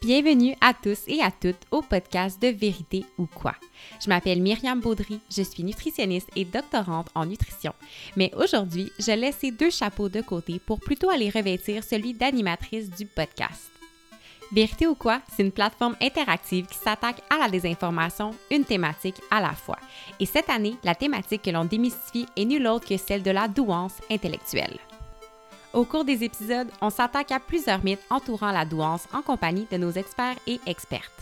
Bienvenue à tous et à toutes au podcast de Vérité ou quoi. Je m'appelle Myriam Baudry, je suis nutritionniste et doctorante en nutrition. Mais aujourd'hui, je laisse ces deux chapeaux de côté pour plutôt aller revêtir celui d'animatrice du podcast. Vérité ou quoi, c'est une plateforme interactive qui s'attaque à la désinformation, une thématique à la fois. Et cette année, la thématique que l'on démystifie est nulle autre que celle de la douance intellectuelle. Au cours des épisodes, on s'attaque à plusieurs mythes entourant la douance en compagnie de nos experts et expertes.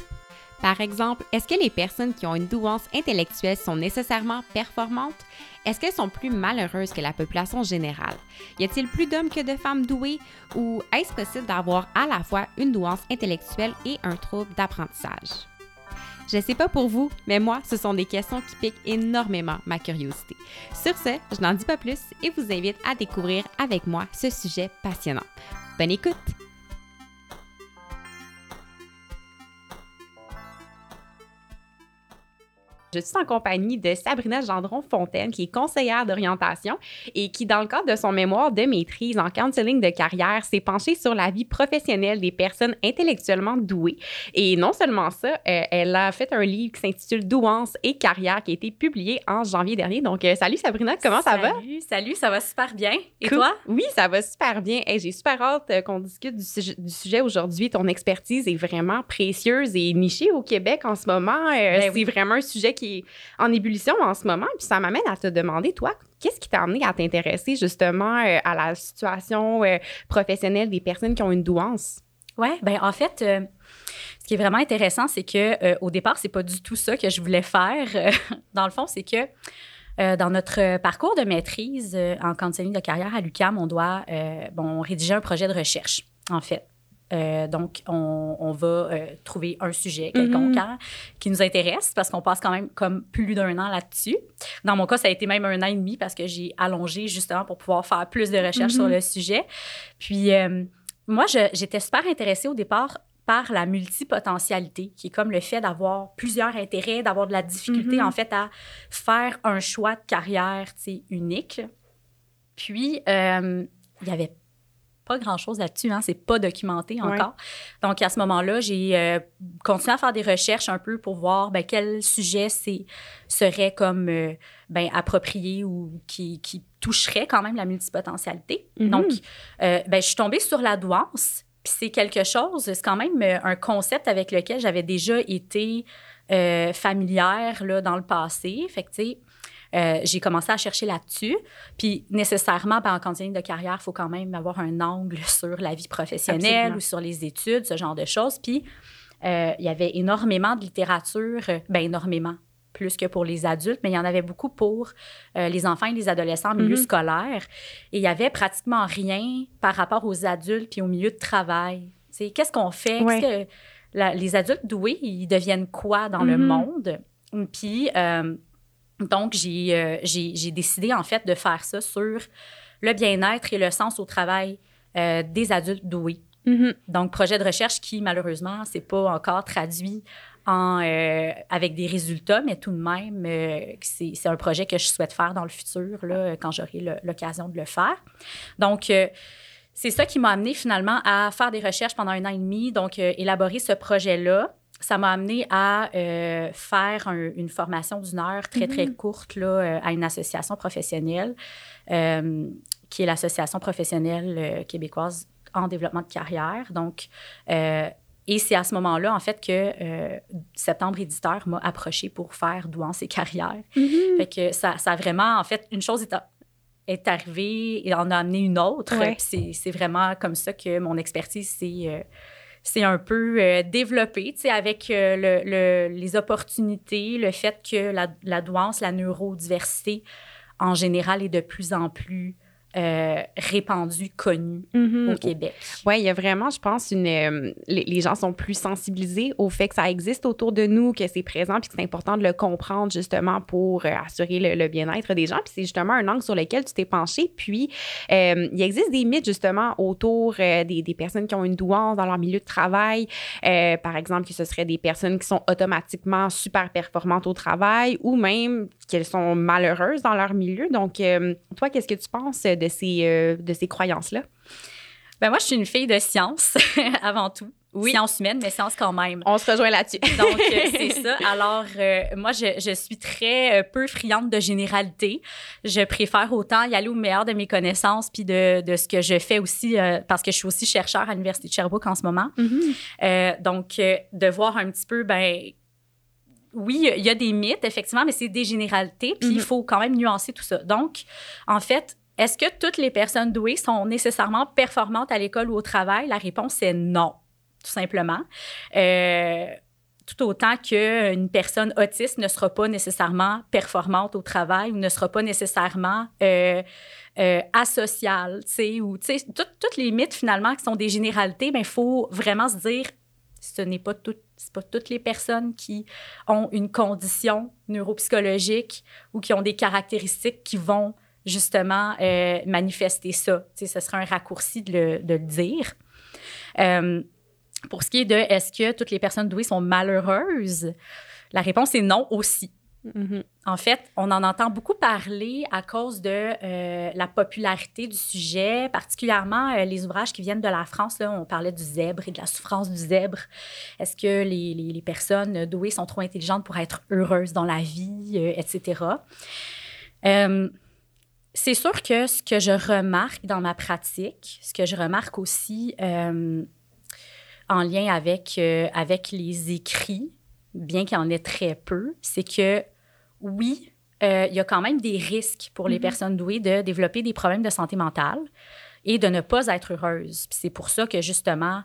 Par exemple, est-ce que les personnes qui ont une douance intellectuelle sont nécessairement performantes? Est-ce qu'elles sont plus malheureuses que la population générale? Y a-t-il plus d'hommes que de femmes douées? Ou est-ce possible d'avoir à la fois une douance intellectuelle et un trouble d'apprentissage? Je sais pas pour vous, mais moi, ce sont des questions qui piquent énormément ma curiosité. Sur ce, je n'en dis pas plus et vous invite à découvrir avec moi ce sujet passionnant. Bonne écoute! Je suis en compagnie de Sabrina Gendron-Fontaine, qui est conseillère d'orientation et qui, dans le cadre de son mémoire de maîtrise en counseling de carrière, s'est penchée sur la vie professionnelle des personnes intellectuellement douées. Et non seulement ça, euh, elle a fait un livre qui s'intitule Douance et carrière qui a été publié en janvier dernier. Donc, euh, salut Sabrina, comment ça va? Salut, salut, ça va super bien. Et toi? Oui, ça va super bien. J'ai super hâte euh, qu'on discute du sujet, du sujet aujourd'hui. Ton expertise est vraiment précieuse et nichée au Québec en ce moment. Ben c'est vraiment un sujet qui en ébullition en ce moment. Puis ça m'amène à te demander, toi, qu'est-ce qui t'a amené à t'intéresser justement euh, à la situation euh, professionnelle des personnes qui ont une douance? Oui, ben en fait, euh, ce qui est vraiment intéressant, c'est que au départ, c'est pas du tout ça que je voulais faire. dans le fond, c'est que dans notre parcours de maîtrise en counseling de carrière à l'UCAM, on doit bon, rédiger un projet de recherche, en fait. Euh, donc, on, va euh, trouver un sujet quelconque mhm. hein, qui nous intéresse parce qu'on passe quand même comme plus d'un an là-dessus. Dans mon cas, ça a été même un an et demi parce que j'ai allongé justement pour pouvoir faire plus de recherches sur mhm. le sujet. Puis, euh, moi, j'étais super intéressée au départ par la multipotentialité, qui est comme le fait d'avoir plusieurs intérêts, d'avoir de la difficulté, mhm. en fait, à faire un choix de carrière, unique. Puis, il y avait pas grand-chose là-dessus, hein, c'est pas documenté encore. Donc, à ce moment-là, j'ai euh, continué à faire des recherches un peu pour voir ben, quel sujet serait comme euh, ben, approprié ou qui, qui, toucherait quand même la multipotentialité. Mm-hmm. Donc, euh, ben, je suis tombée sur la douance, puis c'est quelque chose, c'est quand même un concept avec lequel j'avais déjà été familière là, dans le passé. Fait que, tu sais, euh, j'ai commencé à chercher là-dessus. Puis nécessairement, ben, en continuité de carrière, il faut quand même avoir un angle sur la vie professionnelle ou sur les études, ce genre de choses. Puis euh, il y avait énormément de littérature, ben énormément, plus que pour les adultes, mais il y en avait beaucoup pour euh, les enfants et les adolescents en milieu mm-hmm. scolaire. Et il y avait pratiquement rien par rapport aux adultes puis au milieu de travail. Qu'est-ce qu'on fait? Que les adultes doués, ils deviennent quoi dans le mm-hmm. monde? Puis, donc, euh, j'ai, décidé en fait de faire ça sur le bien-être et le sens au travail euh, des adultes doués. Mm-hmm. Donc, projet de recherche qui, malheureusement, c'est pas encore traduit en, euh, avec des résultats, mais tout de même, c'est, un projet que je souhaite faire dans le futur, là, quand j'aurai l'occasion de le faire. Donc, c'est ça qui m'a amené finalement à faire des recherches pendant un an et demi, donc élaborer ce projet-là ça m'a amené à euh, faire une formation d'une heure très, très mm-hmm. courte là, euh, à une association professionnelle, euh, qui est l'Association professionnelle québécoise en développement de carrière. Donc, et c'est à ce moment-là, en fait, que Septembre Éditeur m'a approché pour faire Douance et carrière. Mm-hmm. Fait que ça, ça a vraiment, en fait, une chose est, est arrivée et en a amené une autre. C'est vraiment comme ça que mon expertise s'est c'est un peu euh, développé, tu sais, avec euh, le, les opportunités, le fait que la, la douance, la neurodiversité en général est de plus en plus euh, répandu, connu mm-hmm. au Québec. Oui, il y a vraiment, je pense, une. Euh, les, gens sont plus sensibilisés au fait que ça existe autour de nous, que c'est présent, puis que c'est important de le comprendre justement pour euh, assurer le, bien-être des gens. Puis c'est justement un angle sur lequel tu t'es penché. Puis il existe des mythes justement autour des, des, personnes qui ont une douance dans leur milieu de travail. par exemple, que ce serait des personnes qui sont automatiquement super performantes au travail ou même qu'elles sont malheureuses dans leur milieu. Donc, toi, qu'est-ce que tu penses de ces, euh, de ces croyances-là? Ben moi, je suis une fille de science avant tout oui. sciences humaines, mais sciences quand même. On se rejoint là-dessus. Donc, euh, c'est ça. Alors, euh, moi, je, je, suis très euh, peu friande de généralité. Je préfère autant y aller au meilleur de mes connaissances puis de, de ce que je fais aussi, parce que je suis aussi chercheur à l'Université de Sherbrooke en ce moment. Mm-hmm. donc, de voir un petit peu, ben oui, il y a des mythes, effectivement, mais c'est des généralités, puis il mm-hmm. faut quand même nuancer tout ça. Donc, en fait, est-ce que toutes les personnes douées sont nécessairement performantes à l'école ou au travail? La réponse est non tout simplement. Euh, tout autant qu'une personne autiste ne sera pas nécessairement performante au travail ou ne sera pas nécessairement euh, euh, asociale, tu sais, toutes les mythes, finalement, qui sont des généralités, il ben, faut vraiment se dire, ce n'est pas, pas toutes les personnes qui ont une condition neuropsychologique ou qui ont des caractéristiques qui vont justement euh, manifester ça. Tu sais, ce serait un raccourci de le, de le dire. Pour ce qui est de est-ce que toutes les personnes douées sont malheureuses, la réponse est non aussi. Mm-hmm. En fait, on en entend beaucoup parler à cause de euh, la popularité du sujet, particulièrement euh, les ouvrages qui viennent de la France. Là, on parlait du zèbre et de la souffrance du zèbre. Est-ce que les, les, personnes douées sont trop intelligentes pour être heureuses dans la vie, euh, etc. c'est sûr que ce que je remarque dans ma pratique, ce que je remarque aussi en lien avec, euh, avec les écrits, bien qu'il y en ait très peu, c'est que oui, euh, il y a quand même des risques pour les mm-hmm. personnes douées de développer des problèmes de santé mentale et de ne pas être heureuses. c'est pour ça que justement,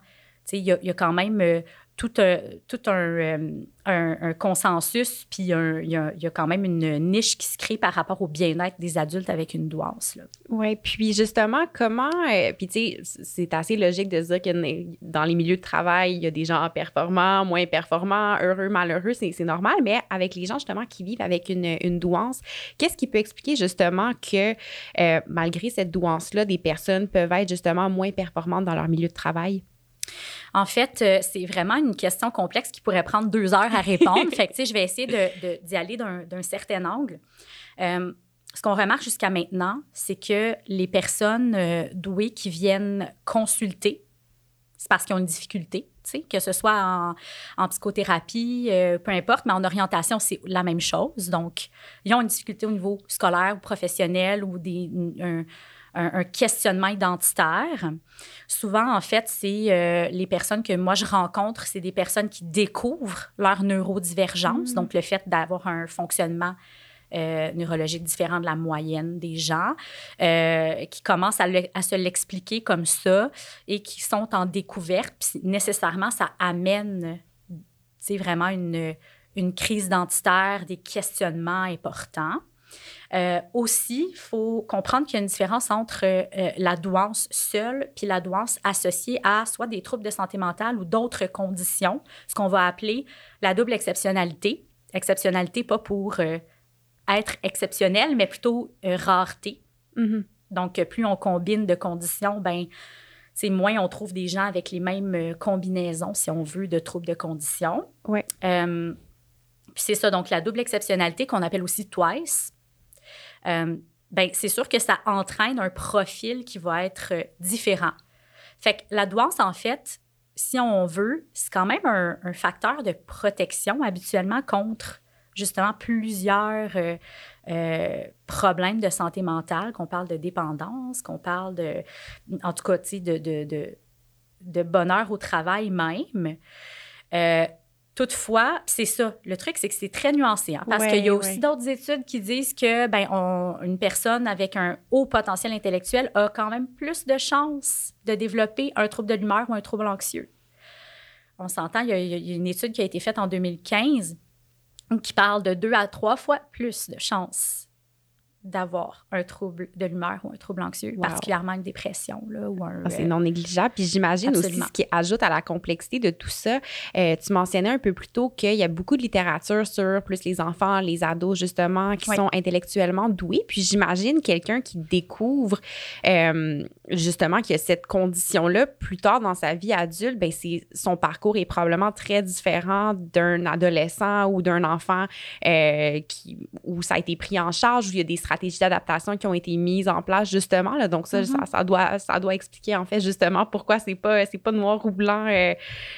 il y, y, a quand même euh, tout, un, tout euh, un, consensus, puis il y, a, quand même une niche qui se crée par rapport au bien-être des adultes avec une douance. Oui, puis justement, comment, euh, puis tu sais, c'est assez logique de dire que dans les milieux de travail, il y a des gens performants, moins performants, heureux, malheureux, c'est normal, mais avec les gens justement qui vivent avec une, une douance, qu'est-ce qui peut expliquer justement que euh, malgré cette douance-là, des personnes peuvent être justement moins performantes dans leur milieu de travail? En fait, euh, c'est vraiment une question complexe qui pourrait prendre deux heures à répondre. fait que, tu sais, je vais essayer d'y aller d'un certain angle. Euh, ce qu'on remarque jusqu'à maintenant, c'est que les personnes euh, douées qui viennent consulter, c'est parce qu'ils ont une difficulté, que ce soit en, en psychothérapie, peu importe, mais en orientation, c'est la même chose. Donc, ils ont une difficulté au niveau scolaire ou professionnel ou des, un, un, questionnement identitaire. Souvent, en fait, c'est euh, les personnes que moi je rencontre, c'est des personnes qui découvrent leur neurodivergence, mmh. donc le fait d'avoir un fonctionnement euh, neurologique différent de la moyenne des gens, euh, qui commencent à, à se l'expliquer comme ça et qui sont en découverte. Puis nécessairement, ça amène vraiment une, une crise identitaire, des questionnements importants. Euh, aussi, il faut comprendre qu'il y a une différence entre euh, la douance seule puis la douance associée à soit des troubles de santé mentale ou d'autres conditions, ce qu'on va appeler la double exceptionnalité. Exceptionnalité, pas pour euh, être exceptionnel, mais plutôt rareté. Mm-hmm. Donc, plus on combine de conditions, ben c'est moins on trouve des gens avec les mêmes combinaisons, si on veut, de troubles de conditions. Ouais. puis c'est ça, donc la double exceptionnalité qu'on appelle aussi twice. Euh, ben, c'est sûr que ça entraîne un profil qui va être euh, différent. Fait que la douance, en fait, si on veut, c'est quand même un, facteur de protection habituellement contre justement plusieurs euh, problèmes de santé mentale, qu'on parle de dépendance, qu'on parle de, en tout cas, de, de, de, de, bonheur au travail même. Toutefois, c'est ça. Le truc, c'est que c'est très nuancé. Hein, parce qu'il y a aussi d'autres études qui disent que ben, une personne avec un haut potentiel intellectuel a quand même plus de chances de développer un trouble de l'humeur ou un trouble anxieux. On s'entend, il, il y, a une étude qui a été faite en 2015 qui parle de deux à trois fois plus de chances d'avoir un trouble de l'humeur ou un trouble anxieux, particulièrement une dépression. Là, ou un, ah, c'est non négligeable. Puis j'imagine aussi ce qui ajoute à la complexité de tout ça. Euh, tu mentionnais un peu plus tôt qu'il y a beaucoup de littérature sur plus les enfants, les ados, justement, qui sont intellectuellement doués. Puis j'imagine quelqu'un qui découvre euh, justement qu'il y a cette condition-là plus tard dans sa vie adulte, ben c'est, son parcours est probablement très différent d'un adolescent ou d'un enfant euh, qui, où ça a été pris en charge, où il y a des stratégies d'adaptation qui ont été mises en place justement. Là. Donc ça, Mm-hmm. ça, ça doit, ça doit expliquer en fait justement pourquoi c'est pas, c'est pas noir ou blanc euh,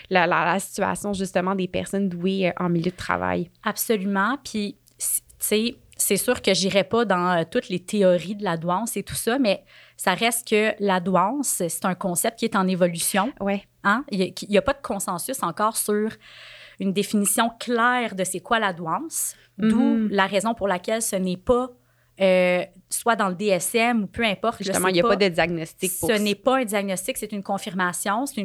la, la, la situation justement des personnes douées euh, en milieu de travail. Absolument. Puis, tu sais, c'est sûr que j'irai pas dans euh, toutes les théories de la douance et tout ça, mais ça reste que la douance, c'est un concept qui est en évolution. Ouais. Hein? Il n'y a, pas de consensus encore sur une définition claire de c'est quoi la douance, d'où Mhm. la raison pour laquelle ce n'est pas euh, soit dans le DSM ou peu importe. Justement, il n'y a pas, de diagnostic pour Ce n'est pas un diagnostic, c'est une confirmation, c'est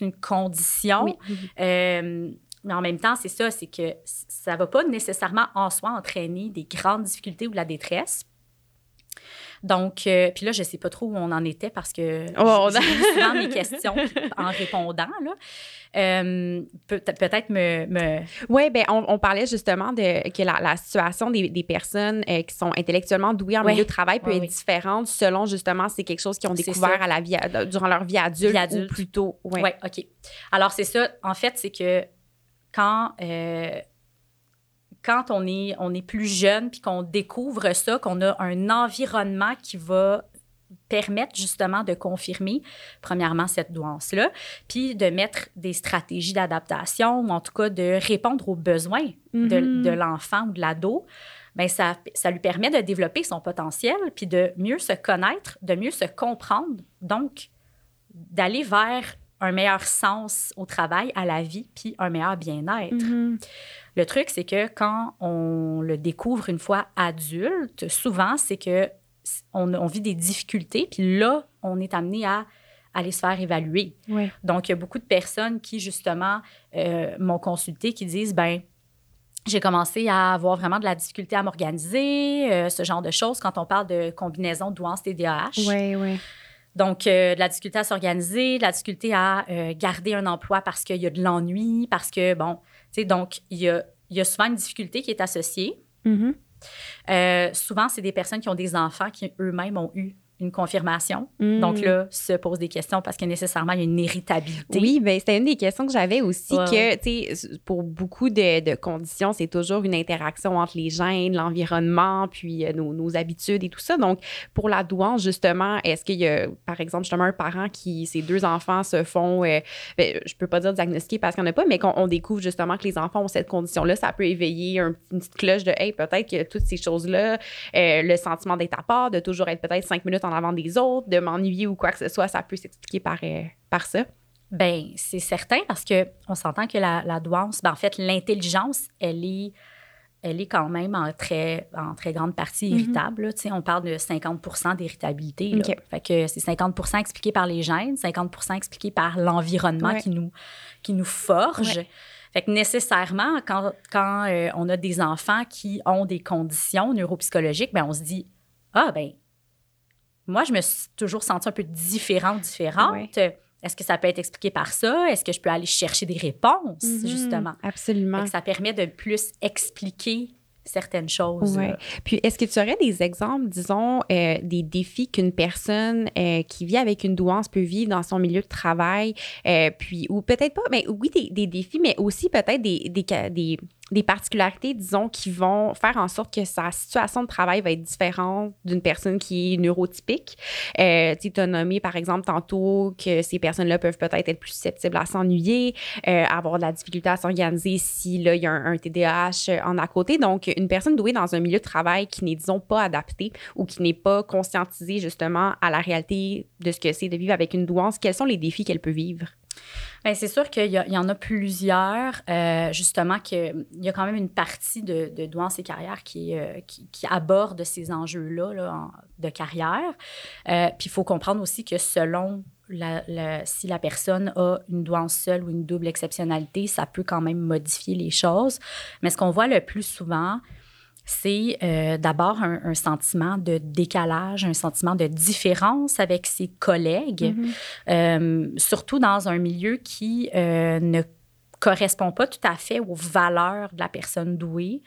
une, condition. Oui. Euh, mais en même temps, c'est ça, c'est que ça ne va pas nécessairement en soi entraîner des grandes difficultés ou de la détresse. Donc, euh, puis là, je ne sais pas trop où on en était parce que Oh, j'ai souvent mes questions en répondant. Là. Euh, peut- peut-être me, me... Oui, ben on, on parlait justement de que la, la situation des, des personnes euh, qui sont intellectuellement douées en Ouais. milieu de travail peut Ouais, être différente selon justement c'est quelque chose qu'ils ont découvert à la vie durant leur vie adulte, Vie adulte. ou plutôt. Ouais. Ouais, OK. Alors, c'est ça. En fait, c'est que quand, euh, quand on, est, on est plus jeune puis qu'on découvre ça, qu'on a un environnement qui va permettre justement de confirmer, premièrement, cette douance-là, puis de mettre des stratégies d'adaptation ou en tout cas de répondre aux besoins de, Mhm. de l'enfant ou de l'ado, ben ça, ça lui permet de développer son potentiel, puis de mieux se connaître, de mieux se comprendre, donc d'aller vers un meilleur sens au travail, à la vie, puis un meilleur bien-être. Mhm. Le truc, c'est que quand on le découvre une fois adulte, souvent, c'est que on, on vit des difficultés, puis là, on est amené à aller se faire évaluer. Donc, il y a beaucoup de personnes qui, justement, euh, m'ont consulté, qui disent, ben j'ai commencé à avoir vraiment de la difficulté à m'organiser, euh, ce genre de choses, quand on parle de combinaison douance TDAH. Ouais, ouais. Donc, euh, de la difficulté à s'organiser, de la difficulté à euh, garder un emploi parce qu'il y a de l'ennui, parce que, bon, tu sais, donc, il y a, il y a souvent une difficulté qui est associée. Mhm. Euh, souvent, c'est des personnes qui ont des enfants qui eux-mêmes ont eu une confirmation. Mm. Donc là, se posent des questions parce que nécessairement, il y a une héritabilité. Oui, ben c'était une des questions que j'avais aussi Ouais, que, tu sais, pour beaucoup de, de conditions, c'est toujours une interaction entre les gènes, l'environnement, puis euh, nos, nos habitudes et tout ça. Donc, pour la douance, justement, est-ce qu'il y a, par exemple, justement, un parent qui, ses deux enfants se font, euh, ben, je peux pas dire diagnostiquer parce qu'il n'y en a pas, mais qu'on on découvre justement que les enfants ont cette condition-là, ça peut éveiller un- une petite cloche de, hey, peut-être que toutes ces choses-là, euh, le sentiment d'être à part, de toujours être peut-être cinq minutes en avant des autres, de m'ennuyer ou quoi que ce soit, ça peut s'expliquer par, euh, par ça. Ben, c'est certain parce que on s'entend que la, la douance, ben, en fait, l'intelligence, elle est, elle est quand même en très, en très grande partie Mhm. irritable. sais, On parle de 50% d'irritabilité. là. OK. Fait que c'est 50% expliqué par les gènes, 50% expliqué par l'environnement Ouais. qui, nous, qui nous forge. Ouais. Fait que nécessairement, quand, quand euh, on a des enfants qui ont des conditions neuropsychologiques, ben on se dit Ah, ben, moi, je me suis toujours sentie un peu différente, différente. Est-ce que ça peut être expliqué par ça? Est-ce que je peux aller chercher des réponses, Mhm. justement? Absolument. Ça permet de plus expliquer certaines choses. Ouais. Puis, est-ce que tu aurais des exemples, disons, euh, des défis qu'une personne euh, qui vit avec une douance peut vivre dans son milieu de travail? euh, puis, ou peut-être pas, mais oui, des, des défis, mais aussi peut-être des, des, des, des particularités, disons, qui vont faire en sorte que sa situation de travail va être différente d'une personne qui est neurotypique. Euh, tu as nommé, par exemple, tantôt que ces personnes-là peuvent peut-être être plus susceptibles à s'ennuyer, euh, avoir de la difficulté à s'organiser si il y a un, un TDAH en à côté. Donc, une personne douée dans un milieu de travail qui n'est, disons, pas adapté ou qui n'est pas conscientisée justement à la réalité de ce que c'est de vivre avec une douance, quels sont les défis qu'elle peut vivre? Bien, c'est sûr qu'il y, en a plusieurs, euh, justement, qu'il y a quand même une partie de, de douance et carrière qui, euh, qui, aborde ces enjeux-là là, en- de carrière. Euh, puis il faut comprendre aussi que selon si la personne a une douance seule ou une double exceptionnalité, ça peut quand même modifier les choses. Mais ce qu'on voit le plus souvent, c'est euh, d'abord un, un sentiment de décalage, un sentiment de différence avec ses collègues, euh, surtout dans un milieu qui euh, ne correspond pas tout à fait aux valeurs de la personne douée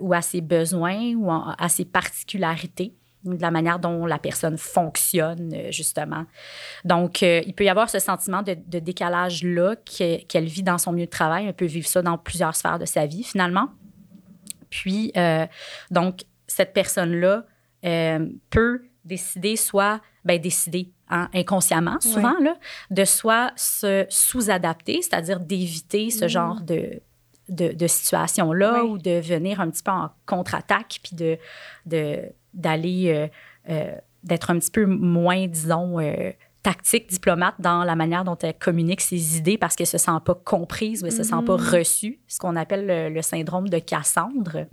ou à ses besoins ou en- à ses particularités de la manière dont la personne fonctionne, justement. Donc, euh, il peut y avoir ce sentiment de, de décalage-là que- qu'elle vit dans son milieu de travail. Elle peut vivre ça dans plusieurs sphères de sa vie, finalement. Puis, euh, donc, cette personne-là euh, peut décider soit, ben décider hein, inconsciemment souvent, là, de soit se sous-adapter, c'est-à-dire d'éviter ce Mm. genre de, de, de situation-là Ouais. ou de venir un petit peu en contre-attaque puis de, de, d'aller, euh, euh, d'être un petit peu moins, disons, tactique, diplomate dans la manière dont elle communique ses idées parce qu'elle se sent pas comprise ou elle se sent pas Mhm. reçue, ce qu'on appelle le, le syndrome de Cassandre.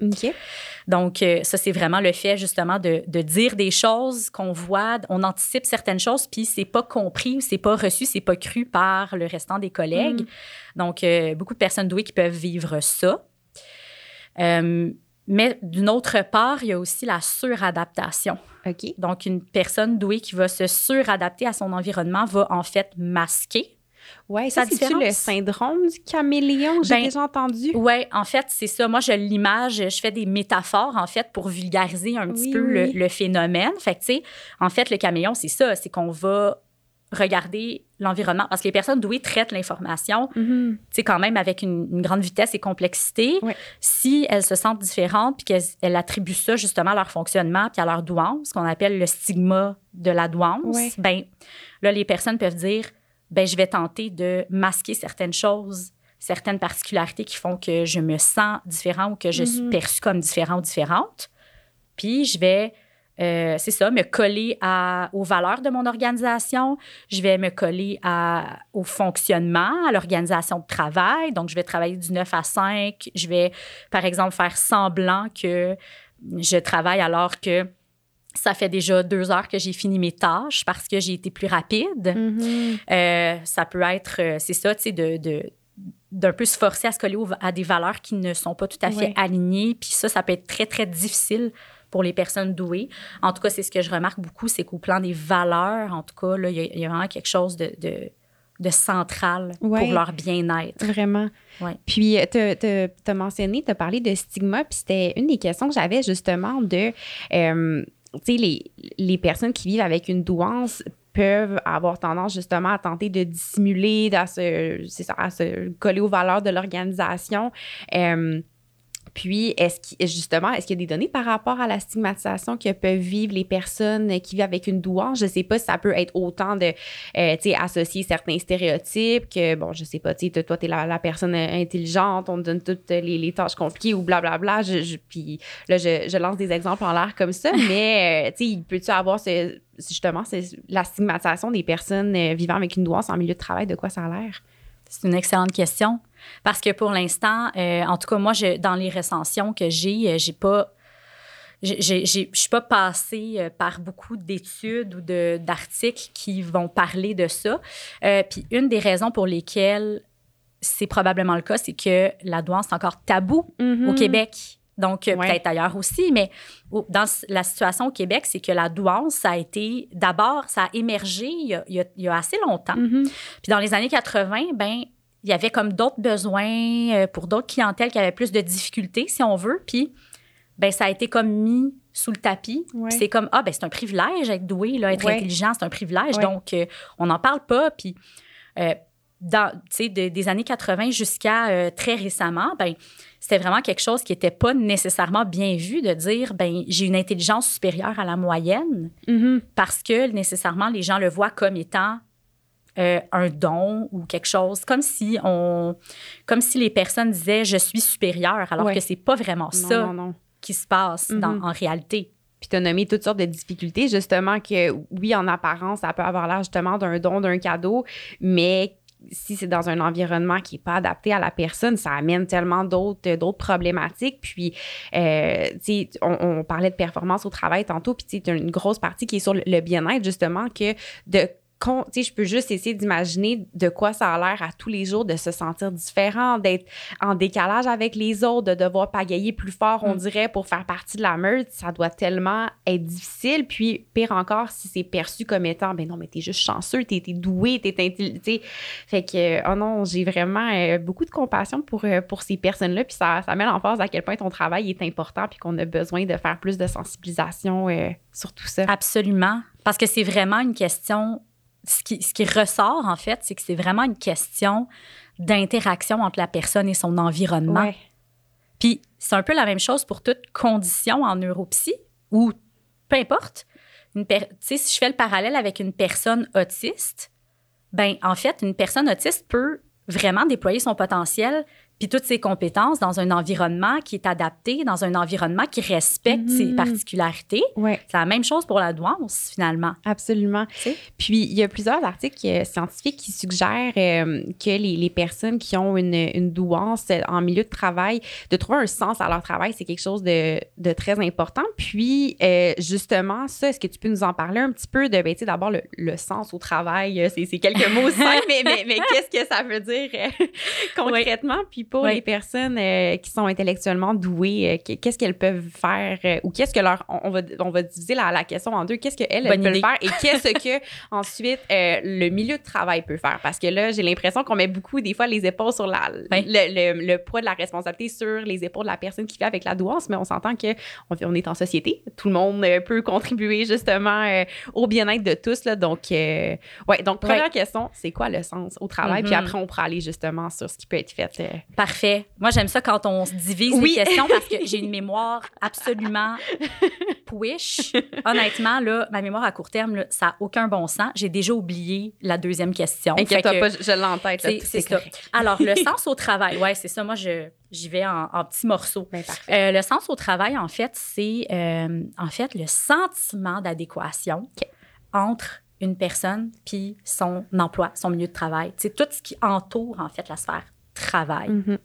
Donc, euh, ça, c'est vraiment le fait, justement, de, de dire des choses qu'on voit, on anticipe certaines choses, puis c'est pas compris ou c'est pas reçu, c'est pas cru par le restant des collègues. Mm. Donc, euh, beaucoup de personnes douées qui peuvent vivre ça. Euh, mais d'une autre part, il y a aussi la suradaptation. Donc, une personne douée qui va se suradapter à son environnement va en fait masquer. Sa ça, différence? le syndrome du caméléon? J'ai Ben, déjà entendu. Oui, en fait, c'est ça. Moi, je l'image, je fais des métaphores, en fait, pour vulgariser un petit Oui, peu oui, le, oui. le phénomène. Fait que, tu sais, en fait, le caméléon, c'est ça. C'est qu'on va regarder l'environnement. Parce que les personnes douées traitent l'information, tu sais, quand même avec une, une grande vitesse et complexité. Si elles se sentent différentes puis qu'elles elles attribuent ça justement à leur fonctionnement puis à leur douance, ce qu'on appelle le stigma de la douance, Ouais. ben là, les personnes peuvent dire, ben je vais tenter de masquer certaines choses, certaines particularités qui font que je me sens différent ou que je suis Mhm. perçue comme différent ou différente. Puis je vais, euh, c'est ça, me coller à, aux valeurs de mon organisation. Je vais me coller à, au fonctionnement, à l'organisation de travail. Donc, je vais travailler du 9 à 5. Je vais, par exemple, faire semblant que je travaille alors que ça fait déjà deux heures que j'ai fini mes tâches parce que j'ai été plus rapide. Mhm. Euh, ça peut être, euh, c'est ça, tu sais, de, de- d'un peu se forcer à se coller à des valeurs qui ne sont pas tout à fait alignées. Puis ça, ça peut être très, très difficile pour les personnes douées. En tout cas, c'est ce que je remarque beaucoup, c'est qu'au plan des valeurs, en tout cas, là, il y, a- il y a vraiment quelque chose de, de, de central Ouais. pour leur bien-être. Vraiment. Ouais. Puis, tu as mentionné, tu as parlé de stigma, puis c'était une des questions que j'avais justement de, euh, tu sais, les, les personnes qui vivent avec une douance peuvent avoir tendance justement à tenter de dissimuler, à se, ça, à se coller aux valeurs de l'organisation. Euh, puis, est-ce justement, est-ce qu'il y a des données par rapport à la stigmatisation que peuvent vivre les personnes qui vivent avec une douance? Je sais pas si ça peut être autant de, euh, tu sais, associer certains stéréotypes que, bon, je sais pas, tu sais, toi, t'es la, la personne intelligente, on te donne toutes les, les tâches compliquées ou blablabla. Je, je- puis là, je, je lance des exemples en l'air comme ça, mais, euh, tu sais, peux-tu avoir ce, justement la stigmatisation des personnes euh, vivant avec une douance en milieu de travail? De quoi ça a l'air? C'est une excellente question. Parce que pour l'instant, euh, en tout cas, moi, je, dans les recensions que j'ai, euh, j'ai pas. Je suis pas passée euh, par beaucoup d'études ou d'articles qui vont parler de ça. Euh, Puis une des raisons pour lesquelles c'est probablement le cas, c'est que la douance est encore tabou au Québec. Donc, Ouais. peut-être ailleurs aussi, mais dans la situation au Québec, c'est que la douance, ça a été, d'abord, ça a émergé il y a, il y assez longtemps. Mhm. Puis dans les années 80, ben il y avait comme d'autres besoins euh, pour d'autres clientèles qui avaient plus de difficultés, si on veut. Puis ben ça a été comme mis sous le tapis. Ouais. C'est comme ah ben c'est un privilège être doué, là, être Ouais. intelligent, c'est un privilège. Ouais. Donc euh, on n'en parle pas. Puis euh, dans, tu sais, de- des années 80 jusqu'à euh, très récemment, ben c'était vraiment quelque chose qui n'était pas nécessairement bien vu de dire ben j'ai une intelligence supérieure à la moyenne Mhm. parce que nécessairement les gens le voient comme étant euh, un don ou quelque chose, comme si on, comme si les personnes disaient je suis supérieure, alors Ouais. que c'est pas vraiment Non, ça non, non. qui se passe dans- Mhm. en réalité. Puis tu as nommé toutes sortes de difficultés, justement, que oui, en apparence, ça peut avoir l'air justement d'un don, d'un cadeau, mais si c'est dans un environnement qui n'est pas adapté à la personne, ça amène tellement d'autres d'autres problématiques. Puis, euh, tu sais, on, on parlait de performance au travail tantôt, puis tu une grosse partie qui est sur le, bien-être, justement, que de je peux juste essayer d'imaginer de quoi ça a l'air à tous les jours de se sentir différent, d'être en décalage avec les autres, de devoir pagayer plus fort, on Mm. dirait, pour faire partie de la meute. Ça doit tellement être difficile. Puis, pire encore, si c'est perçu comme étant, ben non, mais t'es juste chanceux, t'es t'es doué, t'es intelligent. Fait que, oh non, j'ai vraiment euh, beaucoup de compassion pour, euh, pour ces personnes-là. Puis, ça, ça met en phase à quel point ton travail est important, puis qu'on a besoin de faire plus de sensibilisation euh, sur tout ça. Absolument. Parce que c'est vraiment une question. Ce qui, ce qui ressort, en fait, c'est que c'est vraiment une question d'interaction entre la personne et son environnement. Ouais. Puis c'est un peu la même chose pour toute condition en neuropsy ou peu importe. Une per- tu sais, si je fais le parallèle avec une personne autiste, ben en fait, une personne autiste peut vraiment déployer son potentiel puis toutes ses compétences dans un environnement qui est adapté, dans un environnement qui respecte ses Mhm. particularités. Ouais, C'est la même chose pour la douance, finalement. absolument. Tu sais? Puis, il y a plusieurs articles euh, scientifiques qui suggèrent euh, que les, les personnes qui ont une, une douance en milieu de travail, de trouver un sens à leur travail, c'est quelque chose de, de très important. Puis, euh, justement, ça, est-ce que tu peux nous en parler un petit peu de, ben, tu sais, d'abord, le, le sens au travail, c'est quelques mots simples, mais, mais, mais qu'est-ce que ça veut dire concrètement? Puis, pour Oui. les personnes euh, qui sont intellectuellement douées, euh, qu- qu'est-ce qu'elles peuvent faire euh, ou qu'est-ce que leur. On, va, on va diviser la, la question en deux. Qu'est-ce qu'elles peuvent faire et qu'est-ce que ensuite euh, le milieu de travail peut faire? Parce que là, j'ai l'impression qu'on met beaucoup, des fois, les épaules sur la, Oui. le, le- le poids de la responsabilité sur les épaules de la personne qui fait avec la douance, mais on s'entend que on, est en société. Tout le monde euh, peut contribuer justement euh, au bien-être de tous. Là, donc, euh, ouais, donc, première question, c'est quoi le sens au travail? Puis Mhm. après, on pourra aller justement sur ce qui peut être fait. Parfait. Moi, j'aime ça quand on se divise Oui. les questions parce que j'ai une mémoire absolument push. Honnêtement, là, ma mémoire à court terme, là, ça n'a aucun bon sens. J'ai déjà oublié la deuxième question. Inquiète-toi pas, je, l'ai en tête. C'est ça. Alors, le sens au travail, ouais, c'est ça. Moi, je- j'y vais en, en petits morceaux. Ben. Euh, le sens au travail, en fait, c'est euh, en fait le sentiment d'adéquation entre une personne puis son emploi, son milieu de travail. C'est tout ce qui entoure en fait la sphère travail. Mhm.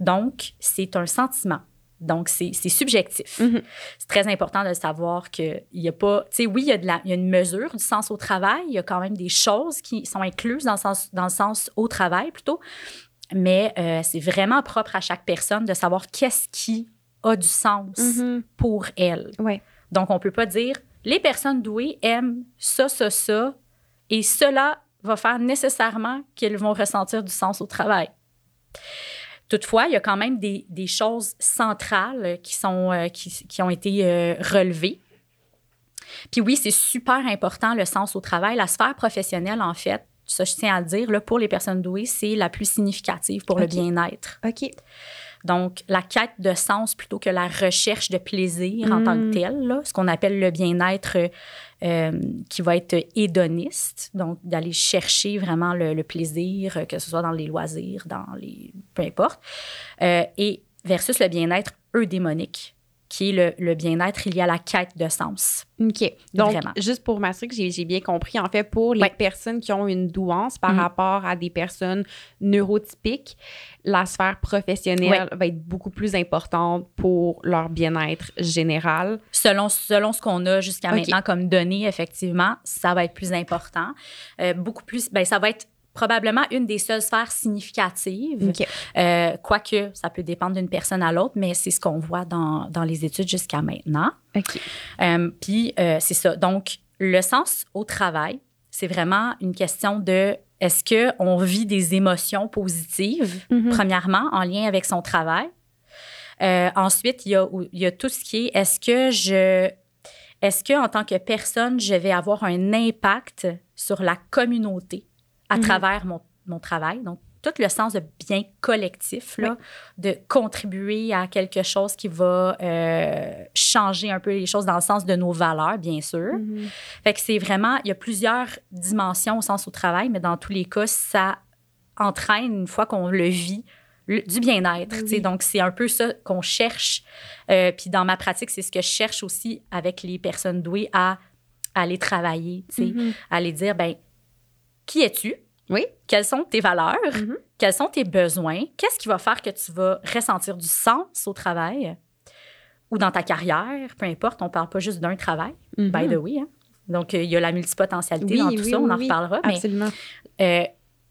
Donc, c'est un sentiment. Donc, c'est subjectif. Mhm. C'est très important de savoir qu'il n'y a pas. Tu sais, oui, il y, a de la, il y a une mesure du sens au travail. Il y a quand même des choses qui sont incluses dans le sens, dans le sens au travail plutôt. Mais euh, c'est vraiment propre à chaque personne de savoir qu'est-ce qui a du sens Mhm. pour elle. Ouais. Donc, on ne peut pas dire les personnes douées aiment ça, ça, ça, et cela va faire nécessairement qu'elles vont ressentir du sens au travail. Toutefois, il y a quand même des, des choses centrales qui, sont, euh, qui, qui ont été euh, relevées. Puis oui, c'est super important le sens au travail. La sphère professionnelle, en fait, ça je tiens à le dire, là, pour les personnes douées, c'est la plus significative pour le bien-être. OK. Donc, la quête de sens plutôt que la recherche de plaisir en Mm. tant que tel, là, ce qu'on appelle le bien-être euh, qui va être hédoniste, donc d'aller chercher vraiment le, le plaisir, euh, que ce soit dans les loisirs, dans les... peu importe, euh, et versus le bien-être eudémonique, qui est le, le bien-être lié à la quête de sens. OK. Donc, Vraiment. juste pour m'assurer que j'ai bien compris, en fait, pour les Ouais. personnes qui ont une douance par Mhm. rapport à des personnes neurotypiques, la sphère professionnelle va être beaucoup plus importante pour leur bien-être général. Selon, selon ce qu'on a jusqu'à maintenant comme données, effectivement, ça va être plus important. Euh, beaucoup plus, ben, ça va être probablement une des seules sphères significatives. Euh, quoique, ça peut dépendre d'une personne à l'autre, mais c'est ce qu'on voit dans, dans les études jusqu'à maintenant. Euh, Puis, euh, c'est ça. Donc, le sens au travail, c'est vraiment une question de est-ce qu'on vit des émotions positives, Mhm. premièrement, en lien avec son travail. Ensuite, il y, a, il y a tout ce qui est est-ce que je. Est-ce que en tant que personne, je vais avoir un impact sur la communauté? À Mhm. travers mon, mon travail? Donc, tout le sens de bien collectif, là, de contribuer à quelque chose qui va euh, changer un peu les choses dans le sens de nos valeurs, bien sûr. Mhm. Fait que c'est vraiment, il y a plusieurs dimensions au sens au travail, mais dans tous les cas, ça entraîne, une fois qu'on le vit, le- du bien-être. Oui. Donc, c'est un peu ça qu'on cherche. Euh, puis dans ma pratique, c'est ce que je cherche aussi avec les personnes douées à, aller travailler, tu sais, Mhm. à aller dire, ben qui es-tu? Oui. Quelles sont tes valeurs? Mhm. Quels sont tes besoins? Qu'est-ce qui va faire que tu vas ressentir du sens au travail? Ou dans ta carrière? Peu importe, on parle pas juste d'un travail Mhm. by the way. hein. Donc, euh, il y a la multipotentialité Oui, dans tout oui, ça, on en reparlera. Mais, Absolument. euh,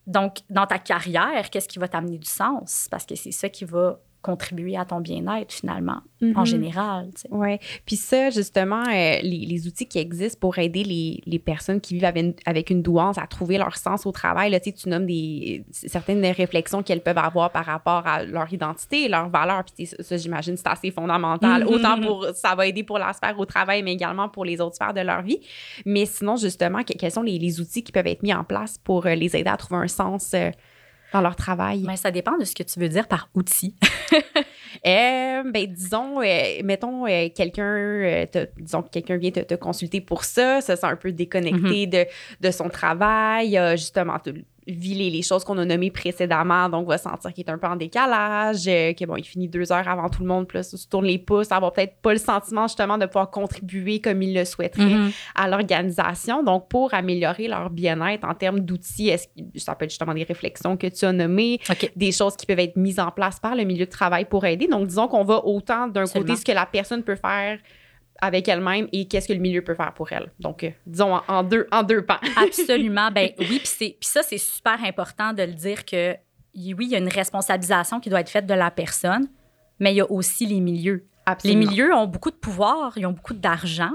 donc, dans ta carrière, qu'est-ce qui va t'amener du sens? Parce que c'est ça qui va contribuer à ton bien-être, finalement, en Mhm. général. Oui. Puis ça, justement, euh, les, les outils qui existent pour aider les, les personnes qui vivent avec une, avec une douance à trouver leur sens au travail, là, tu, nommes des, certaines des réflexions qu'elles peuvent avoir par rapport à leur identité et leurs valeurs. Puis ça, ça, j'imagine, c'est assez fondamental. Mhm. Autant pour, ça va aider pour la sphère au travail, mais également pour les autres sphères de leur vie. Mais sinon, justement, que- quels sont les, les outils qui peuvent être mis en place pour euh, les aider à trouver un sens euh, dans leur travail? Ben, ça dépend de ce que tu veux dire par outil. Euh, ben, disons, euh, mettons, euh, quelqu'un, disons que quelqu'un vient te, te, consulter pour ça, ça c'est un peu déconnecté mm-hmm. de, de, son travail, justement, vit les, choses qu'on a nommées précédemment, donc va sentir qu'il est un peu en décalage, euh, que bon, il finit deux heures avant tout le monde, plus se tourne les pouces, avoir peut-être pas le sentiment justement de pouvoir contribuer comme il le souhaiterait mm-hmm. à l'organisation. Donc, pour améliorer leur bien-être en termes d'outils, est-ce que ça peut être justement des réflexions que tu as nommées, des choses qui peuvent être mises en place par le milieu de travail pour aider. Donc, disons qu'on va autant d'un côté ce que la personne peut faire avec elle-même et qu'est-ce que le milieu peut faire pour elle. Donc, euh, disons en, deux, en deux pans. Absolument. Ben oui, puis ça, c'est super important de le dire que oui, il y a une responsabilisation qui doit être faite de la personne, mais il y a aussi les milieux. Les milieux ont beaucoup de pouvoir, ils ont beaucoup d'argent.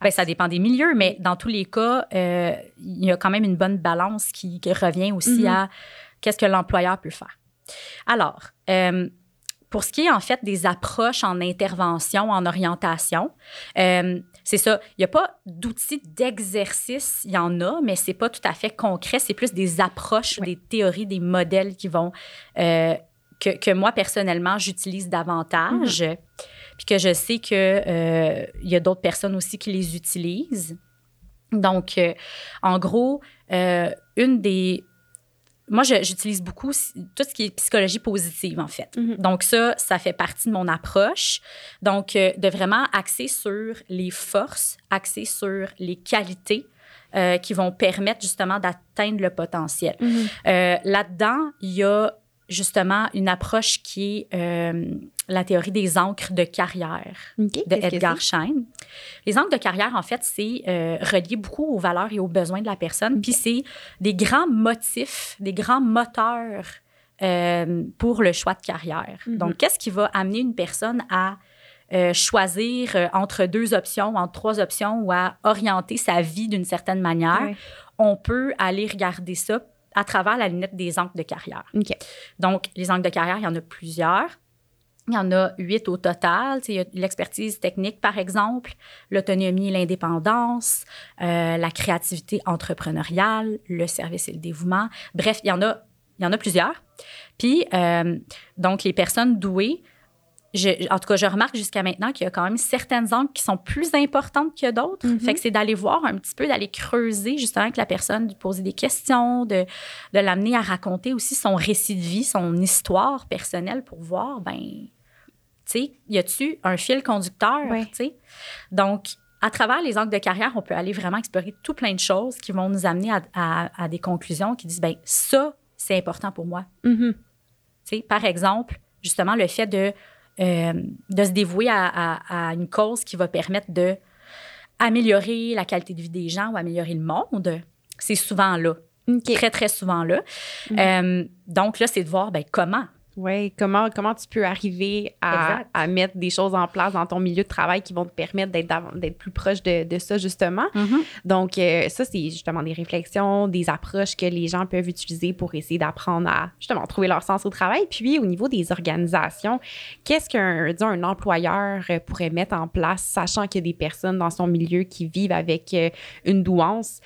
Ben, ça dépend des milieux, mais dans tous les cas, euh, il y a quand même une bonne balance qui, revient aussi mm-hmm. à qu'est-ce que l'employeur peut faire. Alors, euh, pour ce qui est en fait des approches en intervention, en orientation, euh, c'est ça. Il n'y a pas d'outils d'exercice, il y en a, mais c'est pas tout à fait concret. C'est plus des approches, des théories, des modèles qui vont euh, que, que, moi personnellement j'utilise davantage, mm-hmm. puis que je sais que euh, il y a d'autres personnes aussi qui les utilisent. Donc, en gros, une des moi, j'utilise beaucoup tout ce qui est psychologie positive, en fait. Mm-hmm. Donc, ça, ça fait partie de mon approche. Donc, euh, de vraiment axer sur les forces, axer sur les qualités euh, qui vont permettre justement d'atteindre le potentiel. Mm-hmm. Euh, là-dedans, il y a justement une approche qui est la théorie des encres de carrière de Edgar Schein. Les encres de carrière, en fait, c'est euh, relié beaucoup aux valeurs et aux besoins de la personne. Puis c'est des grands motifs, des grands moteurs euh, pour le choix de carrière. Mhm. Donc, qu'est-ce qui va amener une personne à choisir entre deux options, entre trois options ou à orienter sa vie d'une certaine manière? On peut aller regarder ça à travers la lunette des angles de carrière. Donc, les angles de carrière, il y en a plusieurs. Il y en a huit au total. Il y a l'expertise technique, par exemple, l'autonomie et l'indépendance, euh, la créativité entrepreneuriale, le service et le dévouement. Bref, il y en a, il y en a plusieurs. Puis, euh, donc, les personnes douées en tout cas, je remarque jusqu'à maintenant qu'il y a quand même certaines angles qui sont plus importantes que d'autres. Mm-hmm. Fait que c'est d'aller voir un petit peu, d'aller creuser justement avec la personne, de poser des questions, de, de l'amener à raconter aussi son récit de vie, son histoire personnelle pour voir, ben, tu sais, y a-tu un fil conducteur, tu sais? Donc, à travers les angles de carrière, on peut aller vraiment explorer tout plein de choses qui vont nous amener à, à, des conclusions qui disent, ben, ça, c'est important pour moi. Mm-hmm. Tu sais, par exemple, justement, le fait de euh, de se dévouer à, une cause qui va permettre de améliorer la qualité de vie des gens ou améliorer le monde, c'est souvent là. Très, très souvent là. Mm. Euh, donc là, c'est de voir ben, comment oui, comment, comment tu peux arriver à, à, mettre des choses en place dans ton milieu de travail qui vont te permettre d'être plus proche de, de ça, justement? Mm-hmm. Donc, euh, ça, c'est justement des réflexions, des approches que les gens peuvent utiliser pour essayer d'apprendre à, justement, trouver leur sens au travail. Puis, au niveau des organisations, qu'est-ce qu'un un employeur euh, pourrait mettre en place, sachant qu'il y a des personnes dans son milieu qui vivent avec euh, une douance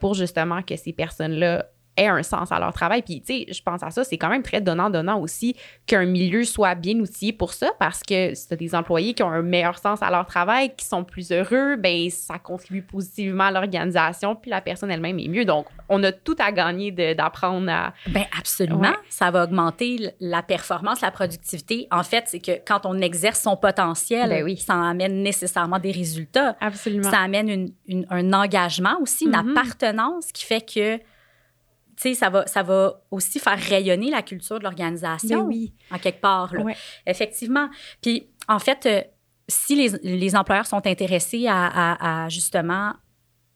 pour justement que ces personnes-là aient un sens à leur travail. Puis, tu sais, je pense à ça, c'est quand même très donnant-donnant aussi qu'un milieu soit bien outillé pour ça parce que si tu as des employés qui ont un meilleur sens à leur travail, qui sont plus heureux, ben ça contribue positivement à l'organisation, puis la personne elle-même est mieux. Donc, on a tout à gagner d'apprendre à. Ben absolument. Ça va augmenter la performance, la productivité. En fait, c'est que quand on exerce son potentiel, ben oui. ça amène nécessairement des résultats. Absolument. Ça amène une, un engagement aussi, une mm-hmm. appartenance qui fait que ça va, ça va aussi faire rayonner la culture de l'organisation, ben oui. en quelque part. Effectivement. Puis, en fait, euh, si les, les, employeurs sont intéressés à, justement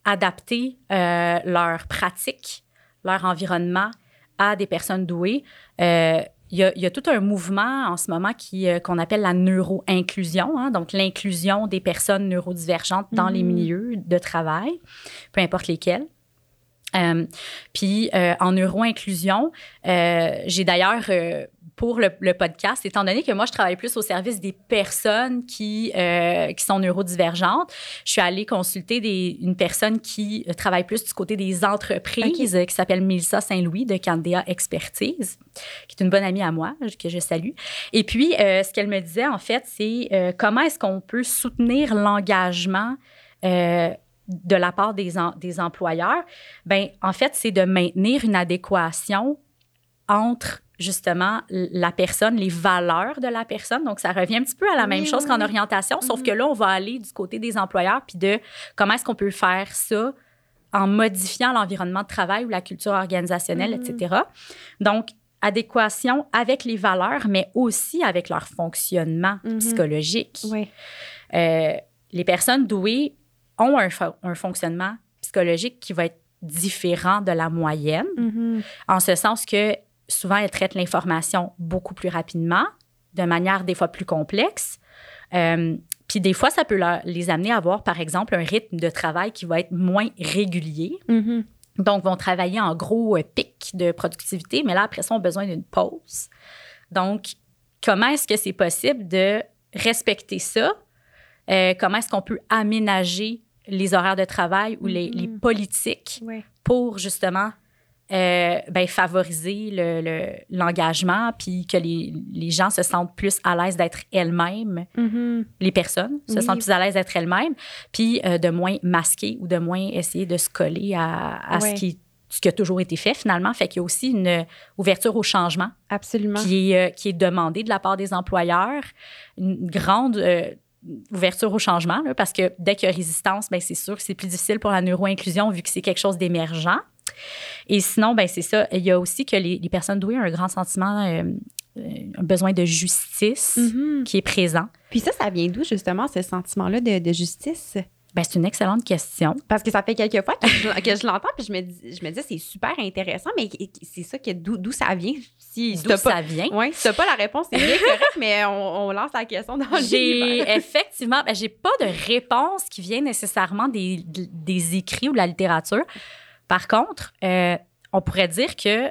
adapter euh, leur pratique, leur environnement à des personnes douées, euh, il y, a, tout un mouvement en ce moment qui qu'on appelle la neuro-inclusion, hein, donc l'inclusion des personnes neurodivergentes dans les mm-hmm. milieux de travail, peu importe lesquels. Euh, puis euh, en neuro-inclusion, euh, j'ai d'ailleurs pour le, le, podcast, étant donné que moi, je travaille plus au service des personnes qui, euh, qui sont neurodivergentes, je suis allée consulter des, une personne qui travaille plus du côté des entreprises, qui s'appelle Melissa Saint-Louis de Candea Expertise, qui est une bonne amie à moi, que je salue. Et puis, euh, ce qu'elle me disait, en fait, c'est euh, comment est-ce qu'on peut soutenir l'engagement de la part des, des employeurs? Ben, en fait, c'est de maintenir une adéquation entre justement la personne, les valeurs de la personne. Donc, ça revient un petit peu à la même chose qu'en orientation, sauf que mm-hmm. là, on va aller du côté des employeurs, puis de comment est-ce qu'on peut faire ça en modifiant l'environnement de travail ou la culture organisationnelle, mm-hmm. etc. Donc, adéquation avec les valeurs, mais aussi avec leur fonctionnement mm-hmm. psychologique. Oui. Euh, les personnes douées ont un, un, fonctionnement psychologique qui va être différent de la moyenne, en ce sens que souvent, elles traitent l'information beaucoup plus rapidement, de manière des fois plus complexe. Euh, puis des fois, ça peut les amener à avoir, par exemple, un rythme de travail qui va être moins régulier. Mm-hmm. Donc, vont travailler en gros euh, pic de productivité, mais là, après ça, ont besoin d'une pause. Donc, comment est-ce que c'est possible de respecter ça? Euh, comment est-ce qu'on peut aménager les horaires de travail ou les, mm-hmm. politiques pour justement euh, ben, favoriser l'engagement, le, puis que les, les, gens se sentent plus à l'aise d'être elles-mêmes, mm-hmm. les personnes se sentent plus à l'aise d'être elles-mêmes, puis euh, de moins masquer ou de moins essayer de se coller à, à ce qui ce qui a toujours été fait finalement. Fait qu'il y a aussi une ouverture au changement. Absolument. Qui est, euh, qui est demandée de la part des employeurs. Une grande ouverture au changement, parce que dès qu'il y a résistance, ben c'est sûr que c'est plus difficile pour la neuroinclusion vu que c'est quelque chose d'émergent. Et sinon, ben c'est ça. Il y a aussi que les, personnes douées ont un grand sentiment, euh, euh, un besoin de justice mm-hmm. qui est présent. Puis ça, ça vient d'où justement ce sentiment-là de, justice? Ben, c'est une excellente question. Parce que ça fait quelques fois que je, l'entends, puis je me dis, je me dis c'est super intéressant, mais c'est ça que d'où ça vient. Si d'où ça vient? Oui, si pas la réponse, c'est bien correct, mais on, lance la question dans le J'ai effectivement, ben, j'ai pas de réponse qui vient nécessairement des, des écrits ou de la littérature. Par contre, euh, on pourrait dire que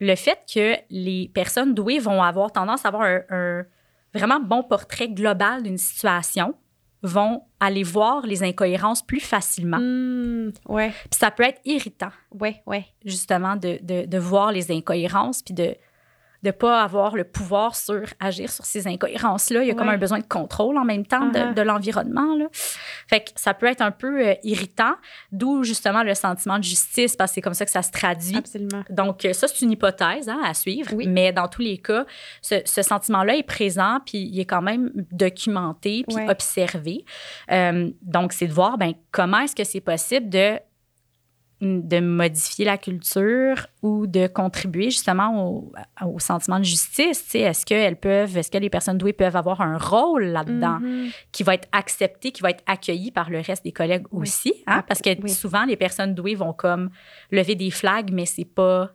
le fait que les personnes douées vont avoir tendance à avoir un, vraiment bon portrait global d'une situation, vont aller voir les incohérences plus facilement. Mmh, ouais. Puis ça peut être irritant. Ouais, ouais. Justement, de, de, de voir les incohérences, puis de, de pas avoir le pouvoir sur agir sur ces incohérences-là. Il y a comme un besoin de contrôle en même temps de, uh-huh. de l'environnement. Fait que ça peut être un peu euh, irritant, d'où justement le sentiment de justice, parce que c'est comme ça que ça se traduit. Absolument. Donc, euh, ça, c'est une hypothèse hein, à suivre. Mais dans tous les cas, ce, ce sentiment-là est présent, puis il est quand même documenté, puis observé. Euh, donc, c'est de voir ben, comment est-ce que c'est possible de de modifier la culture ou de contribuer justement au, au sentiment de justice. Est-ce qu'elles peuvent, est-ce que les personnes douées peuvent avoir un rôle là-dedans mm-hmm. qui va être accepté, qui va être accueilli par le reste des collègues aussi? Hein? Ah, Parce que souvent, les personnes douées vont comme lever des flags, mais c'est pas.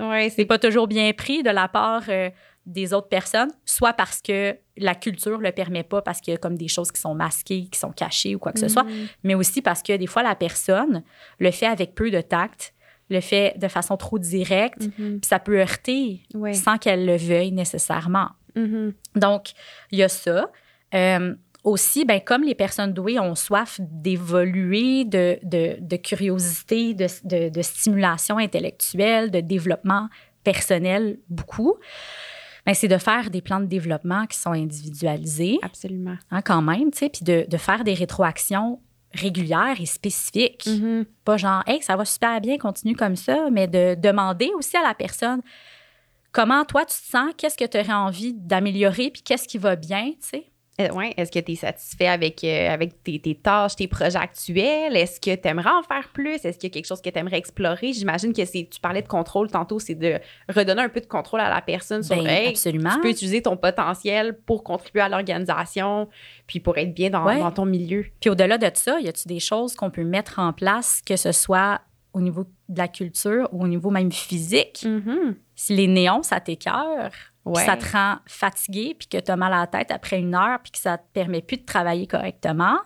Ouais, c'est pas toujours bien pris de la part euh, des autres personnes, soit parce que la culture le permet pas, parce qu'il y a comme des choses qui sont masquées, qui sont cachées ou quoi que ce soit, mm. mais aussi parce que des fois, la personne le fait avec peu de tact, le fait de façon trop directe, mm-hmm. puis ça peut heurter sans qu'elle le veuille nécessairement. Mm-hmm. Donc, il y a ça. Euh, aussi, ben, comme les personnes douées ont soif d'évoluer, de, de, de, curiosité, de, de, stimulation intellectuelle, de développement personnel, beaucoup, c'est de faire des plans de développement qui sont individualisés. Absolument. Hein, quand même, tu sais, puis de, de, faire des rétroactions régulières et spécifiques. Mm-hmm. Pas genre, hey, ça va super bien, continue comme ça, mais de demander aussi à la personne comment toi tu te sens, qu'est-ce que tu aurais envie d'améliorer, puis qu'est-ce qui va bien, tu sais? Euh, ouais. Est-ce que tu es satisfait avec, euh, avec tes, tâches, tes projets actuels? Est-ce que tu aimerais en faire plus? Est-ce qu'il y a quelque chose que tu aimerais explorer? J'imagine que c'est, tu parlais de contrôle tantôt, c'est de redonner un peu de contrôle à la personne sur ben, absolument. tu peux utiliser ton potentiel pour contribuer à l'organisation, puis pour être bien dans, dans ton milieu. Puis au-delà de ça, y a-tu des choses qu'on peut mettre en place, que ce soit au niveau de la culture ou au niveau même physique? Mm-hmm. Si les néons, ça t'écœure, Ouais. ça te rend fatigué, puis que tu as mal à la tête après une heure, puis que ça te permet plus de travailler correctement,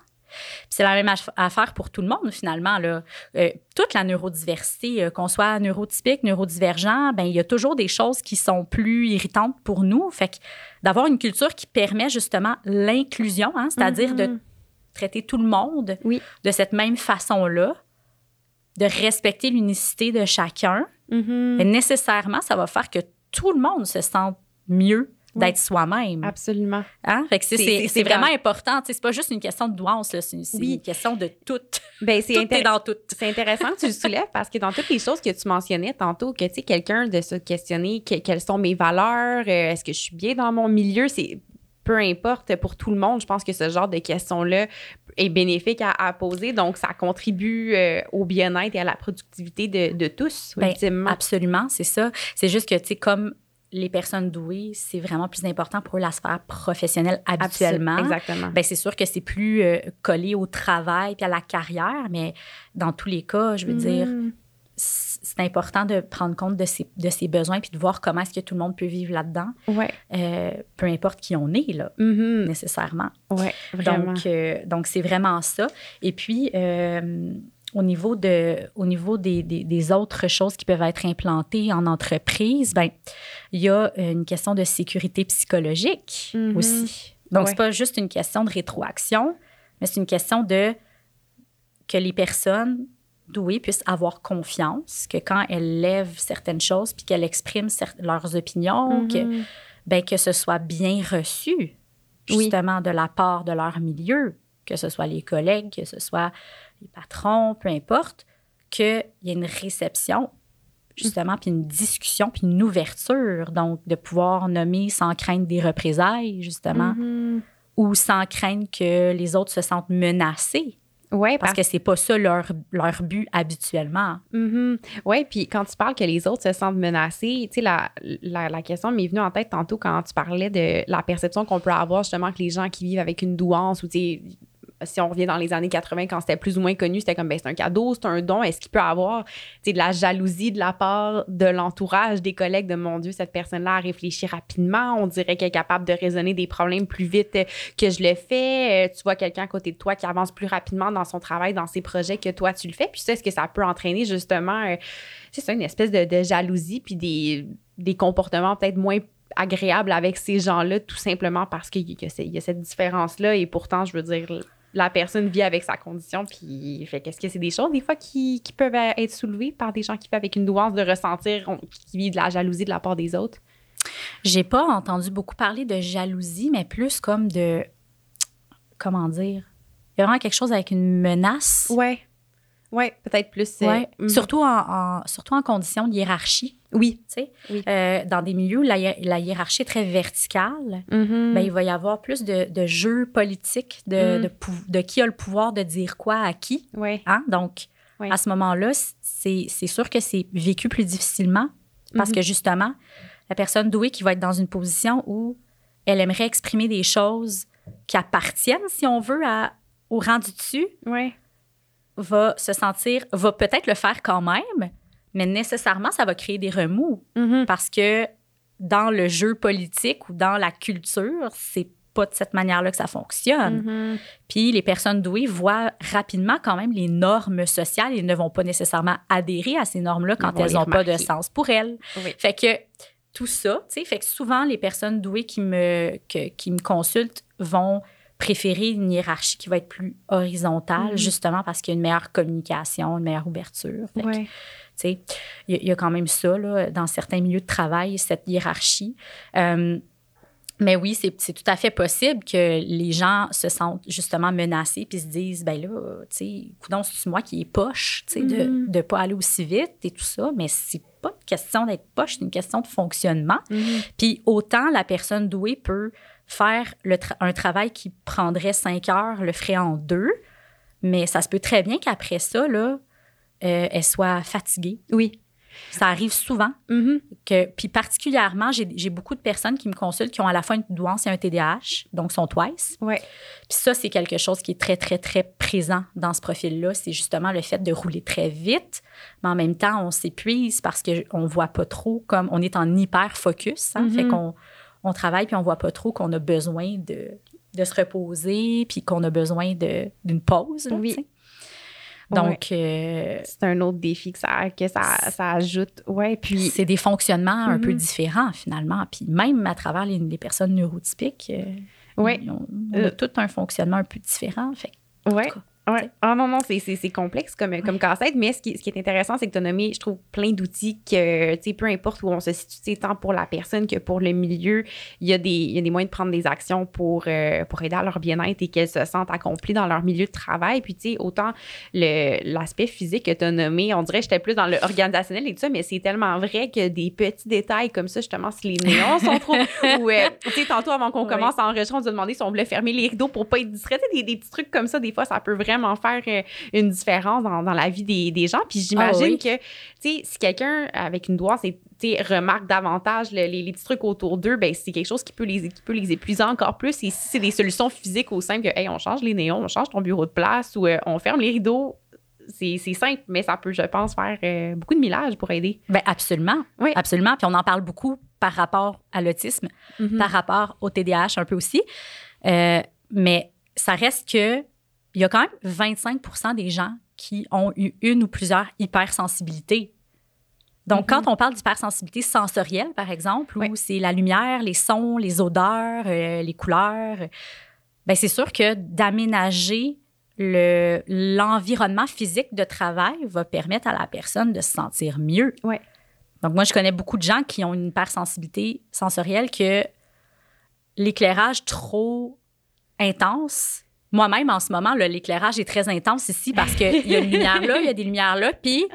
c'est la même affaire pour tout le monde, finalement. Là. Euh, toute la neurodiversité, euh, qu'on soit neurotypique, neurodivergent, ben il y a toujours des choses qui sont plus irritantes pour nous. Fait que d'avoir une culture qui permet justement l'inclusion, hein, c'est-à-dire de mm-hmm. traiter tout le monde de cette même façon-là, de respecter l'unicité de chacun, mm-hmm. nécessairement, ça va faire que tout le monde se sente mieux d'être soi-même. Absolument. Hein? c'est vraiment important. C'est pas juste une question de douance, c'est une question de tout. Ben, c'est dans tout. C'est intéressant que tu le soulèves parce que dans toutes les choses que tu mentionnais tantôt, que tu sais, quelqu'un de se questionner quelles sont mes valeurs, euh, est-ce que je suis bien dans mon milieu, c'est peu importe pour tout le monde. Je pense que ce genre de questions-là est bénéfique à, poser. Donc, ça contribue euh, au bien-être et à la productivité de, de tous, ben, Absolument, c'est ça. C'est juste que, tu sais, comme les personnes douées, c'est vraiment plus important pour la sphère professionnelle habituellement. exactement. Ben, c'est sûr que c'est plus euh, collé au travail puis à la carrière, mais dans tous les cas, je veux mm-hmm. dire, c'est important de prendre compte de ses, de ses besoins puis de voir comment est-ce que tout le monde peut vivre là-dedans. Ouais. Euh, peu importe qui on est, là, mm-hmm. nécessairement. Ouais, vraiment. Donc, euh, donc c'est vraiment ça. Et puis, au niveau, de, au niveau des, des, autres choses qui peuvent être implantées en entreprise, ben, il y a une question de sécurité psychologique mm-hmm. aussi. Donc, ce c'est pas juste une question de rétroaction, mais c'est une question de que les personnes douées puissent avoir confiance, que quand elles lèvent certaines choses puis qu'elles expriment leurs opinions, que, mm-hmm. ben, que ce soit bien reçu, justement, de la part de leur milieu, que ce soit les collègues, que ce soit les patrons, peu importe, qu'il y ait une réception, justement, puis une discussion, puis une ouverture, donc de pouvoir nommer sans craindre des représailles, justement, mm-hmm. ou sans craindre que les autres se sentent menacés. Oui, parce, que c'est pas ça leur, leur but habituellement. Mm-hmm. Oui, puis quand tu parles que les autres se sentent menacés, tu sais, la, la, la, question m'est venue en tête tantôt quand tu parlais de la perception qu'on peut avoir justement que les gens qui vivent avec une douance ou, tu sais, si on revient dans les années 80, quand c'était plus ou moins connu, c'était comme, ben, c'est un cadeau, c'est un don. Est-ce qu'il peut avoir de la jalousie de la part de l'entourage, des collègues, de mon Dieu, cette personne-là a réfléchi rapidement. On dirait qu'elle est capable de raisonner des problèmes plus vite que je le fais. Euh, tu vois quelqu'un à côté de toi qui avance plus rapidement dans son travail, dans ses projets que toi, tu le fais. Puis ça, est-ce que ça peut entraîner justement, euh, c'est ça, une espèce de, jalousie, puis des, des comportements peut-être moins agréables avec ces gens-là, tout simplement parce qu'il y a cette différence-là. Et pourtant, je veux dire, la personne vit avec sa condition. Puis, fait qu'est-ce que c'est des choses, des fois, qui, peuvent être soulevées par des gens qui vivent avec une nuance de ressentir, qui vivent de la jalousie de la part des autres? J'ai pas entendu beaucoup parler de jalousie, mais plus comme de. Comment dire? Il y a vraiment quelque chose avec une menace. Ouais. Oui, peut-être plus. Euh, ouais. Mm. surtout, en, surtout en conditions de hiérarchie. Oui. Tu sais, euh, dans des milieux où la, hiérarchie est très verticale, mm-hmm. ben, il va y avoir plus de, de jeux politiques, de, mm. de, qui a le pouvoir de dire quoi à qui. Oui. Hein? Donc, à ce moment-là, c'est sûr que c'est vécu plus difficilement parce que mm-hmm. justement, la personne douée qui va être dans une position où elle aimerait exprimer des choses qui appartiennent, si on veut, à, au rang du dessus. Oui va se sentir, va peut-être le faire quand même, mais nécessairement, ça va créer des remous. Mm-hmm. Parce que dans le jeu politique ou dans la culture, c'est pas de cette manière-là que ça fonctionne. Mm-hmm. Puis les personnes douées voient rapidement quand même les normes sociales et ne vont pas nécessairement adhérer à ces normes-là quand elles n'ont pas de sens pour elles. Fait que tout ça, tu sais, fait que souvent les personnes douées qui me, qui me consultent vont préférer une hiérarchie qui va être plus horizontale, mm-hmm. justement parce qu'il y a une meilleure communication, une meilleure ouverture. Il y, a quand même ça là, dans certains milieux de travail, cette hiérarchie. Euh, mais oui, c'est tout à fait possible que les gens se sentent justement menacés puis se disent, ben là, tu sais, c'est moi qui est poche, tu sais, de ne mm-hmm. pas aller aussi vite et tout ça? Mais c'est pas une question d'être poche, c'est une question de fonctionnement. Mm-hmm. Puis autant la personne douée peut faire un travail qui prendrait cinq heures, le ferait en deux. Mais ça se peut très bien qu'après ça, là, euh, elle soit fatiguée. Oui. Ça arrive souvent. Mm-hmm. que, puis particulièrement, j'ai beaucoup de personnes qui me consultent qui ont à la fois une douance et un TDAH, donc sont twice. Ouais. Puis ça, c'est quelque chose qui est très, très, très présent dans ce profil-là. C'est justement le fait de rouler très vite, mais en même temps, on s'épuise parce qu'on ne voit pas trop, comme on est en hyper focus. Hein, Fait mm-hmm. qu'on on travaille puis on voit pas trop qu'on a besoin de, de se reposer, puis qu'on a besoin de- d'une pause. là, Oui. Donc, euh, C'est un autre défi que ça, que ça, ça ajoute. Ouais, puis. c'est des fonctionnements un peu Mhm. différents, finalement. Puis même à travers les, les personnes neurotypiques, euh, Ouais. on a Euh. tout un fonctionnement un peu différent. Fait Ouais. Ouais. Ah non, non, c'est, complexe comme, comme casse-tête, mais ce qui, ce qui est intéressant, c'est que tu as nommé, je trouve, plein d'outils que, tu sais, peu importe où on se situe, tant pour la personne que pour le milieu, il y a des, il y a des moyens de prendre des actions pour, euh, pour aider à leur bien-être et qu'elles se sentent accomplies dans leur milieu de travail. Puis, tu sais, autant le, l'aspect physique que tu as nommé, on dirait que j'étais plus dans le organisationnel et tout ça, mais c'est tellement vrai que des petits détails comme ça, justement, si les néons sont trop. ou, euh, tu sais, tantôt, avant qu'on commence à enregistrer, on nous a demandé si on voulait fermer les rideaux pour pas être distrait. Tu sais, Des, des petits trucs comme ça, des fois, ça peut vraiment faire euh, une différence dans, dans la vie des, des gens. Puis j'imagine Ah oui. que, tu sais, si quelqu'un avec une sais, remarque davantage le- les, les petits trucs autour d'eux, ben c'est quelque chose qui peut, les, qui peut les épuiser encore plus. Et si c'est des solutions physiques au simple que, hey, on change les néons, on change ton bureau de place ou euh, on ferme les rideaux, c'est simple, mais ça peut, je pense, faire euh, beaucoup de millages pour aider. ben absolument. Oui. Absolument. Puis on en parle beaucoup par rapport à l'autisme, Mhm. par rapport au TDAH un peu aussi. Euh, mais ça reste que il y a quand même 25 des gens qui ont eu une ou plusieurs hypersensibilités. Donc, Mhm. quand on parle d'hypersensibilité sensorielle, par exemple, Oui. où c'est la lumière, les sons, les odeurs, euh, les couleurs, ben c'est sûr que d'aménager le- l'environnement physique de travail va permettre à la personne de se sentir mieux. Donc, moi, je connais beaucoup de gens qui ont une hypersensibilité sensorielle que l'éclairage trop intense. Moi-même, en ce moment, là, l'éclairage est très intense ici parce qu'il y a une lumière là, il y a des lumières là. Puis,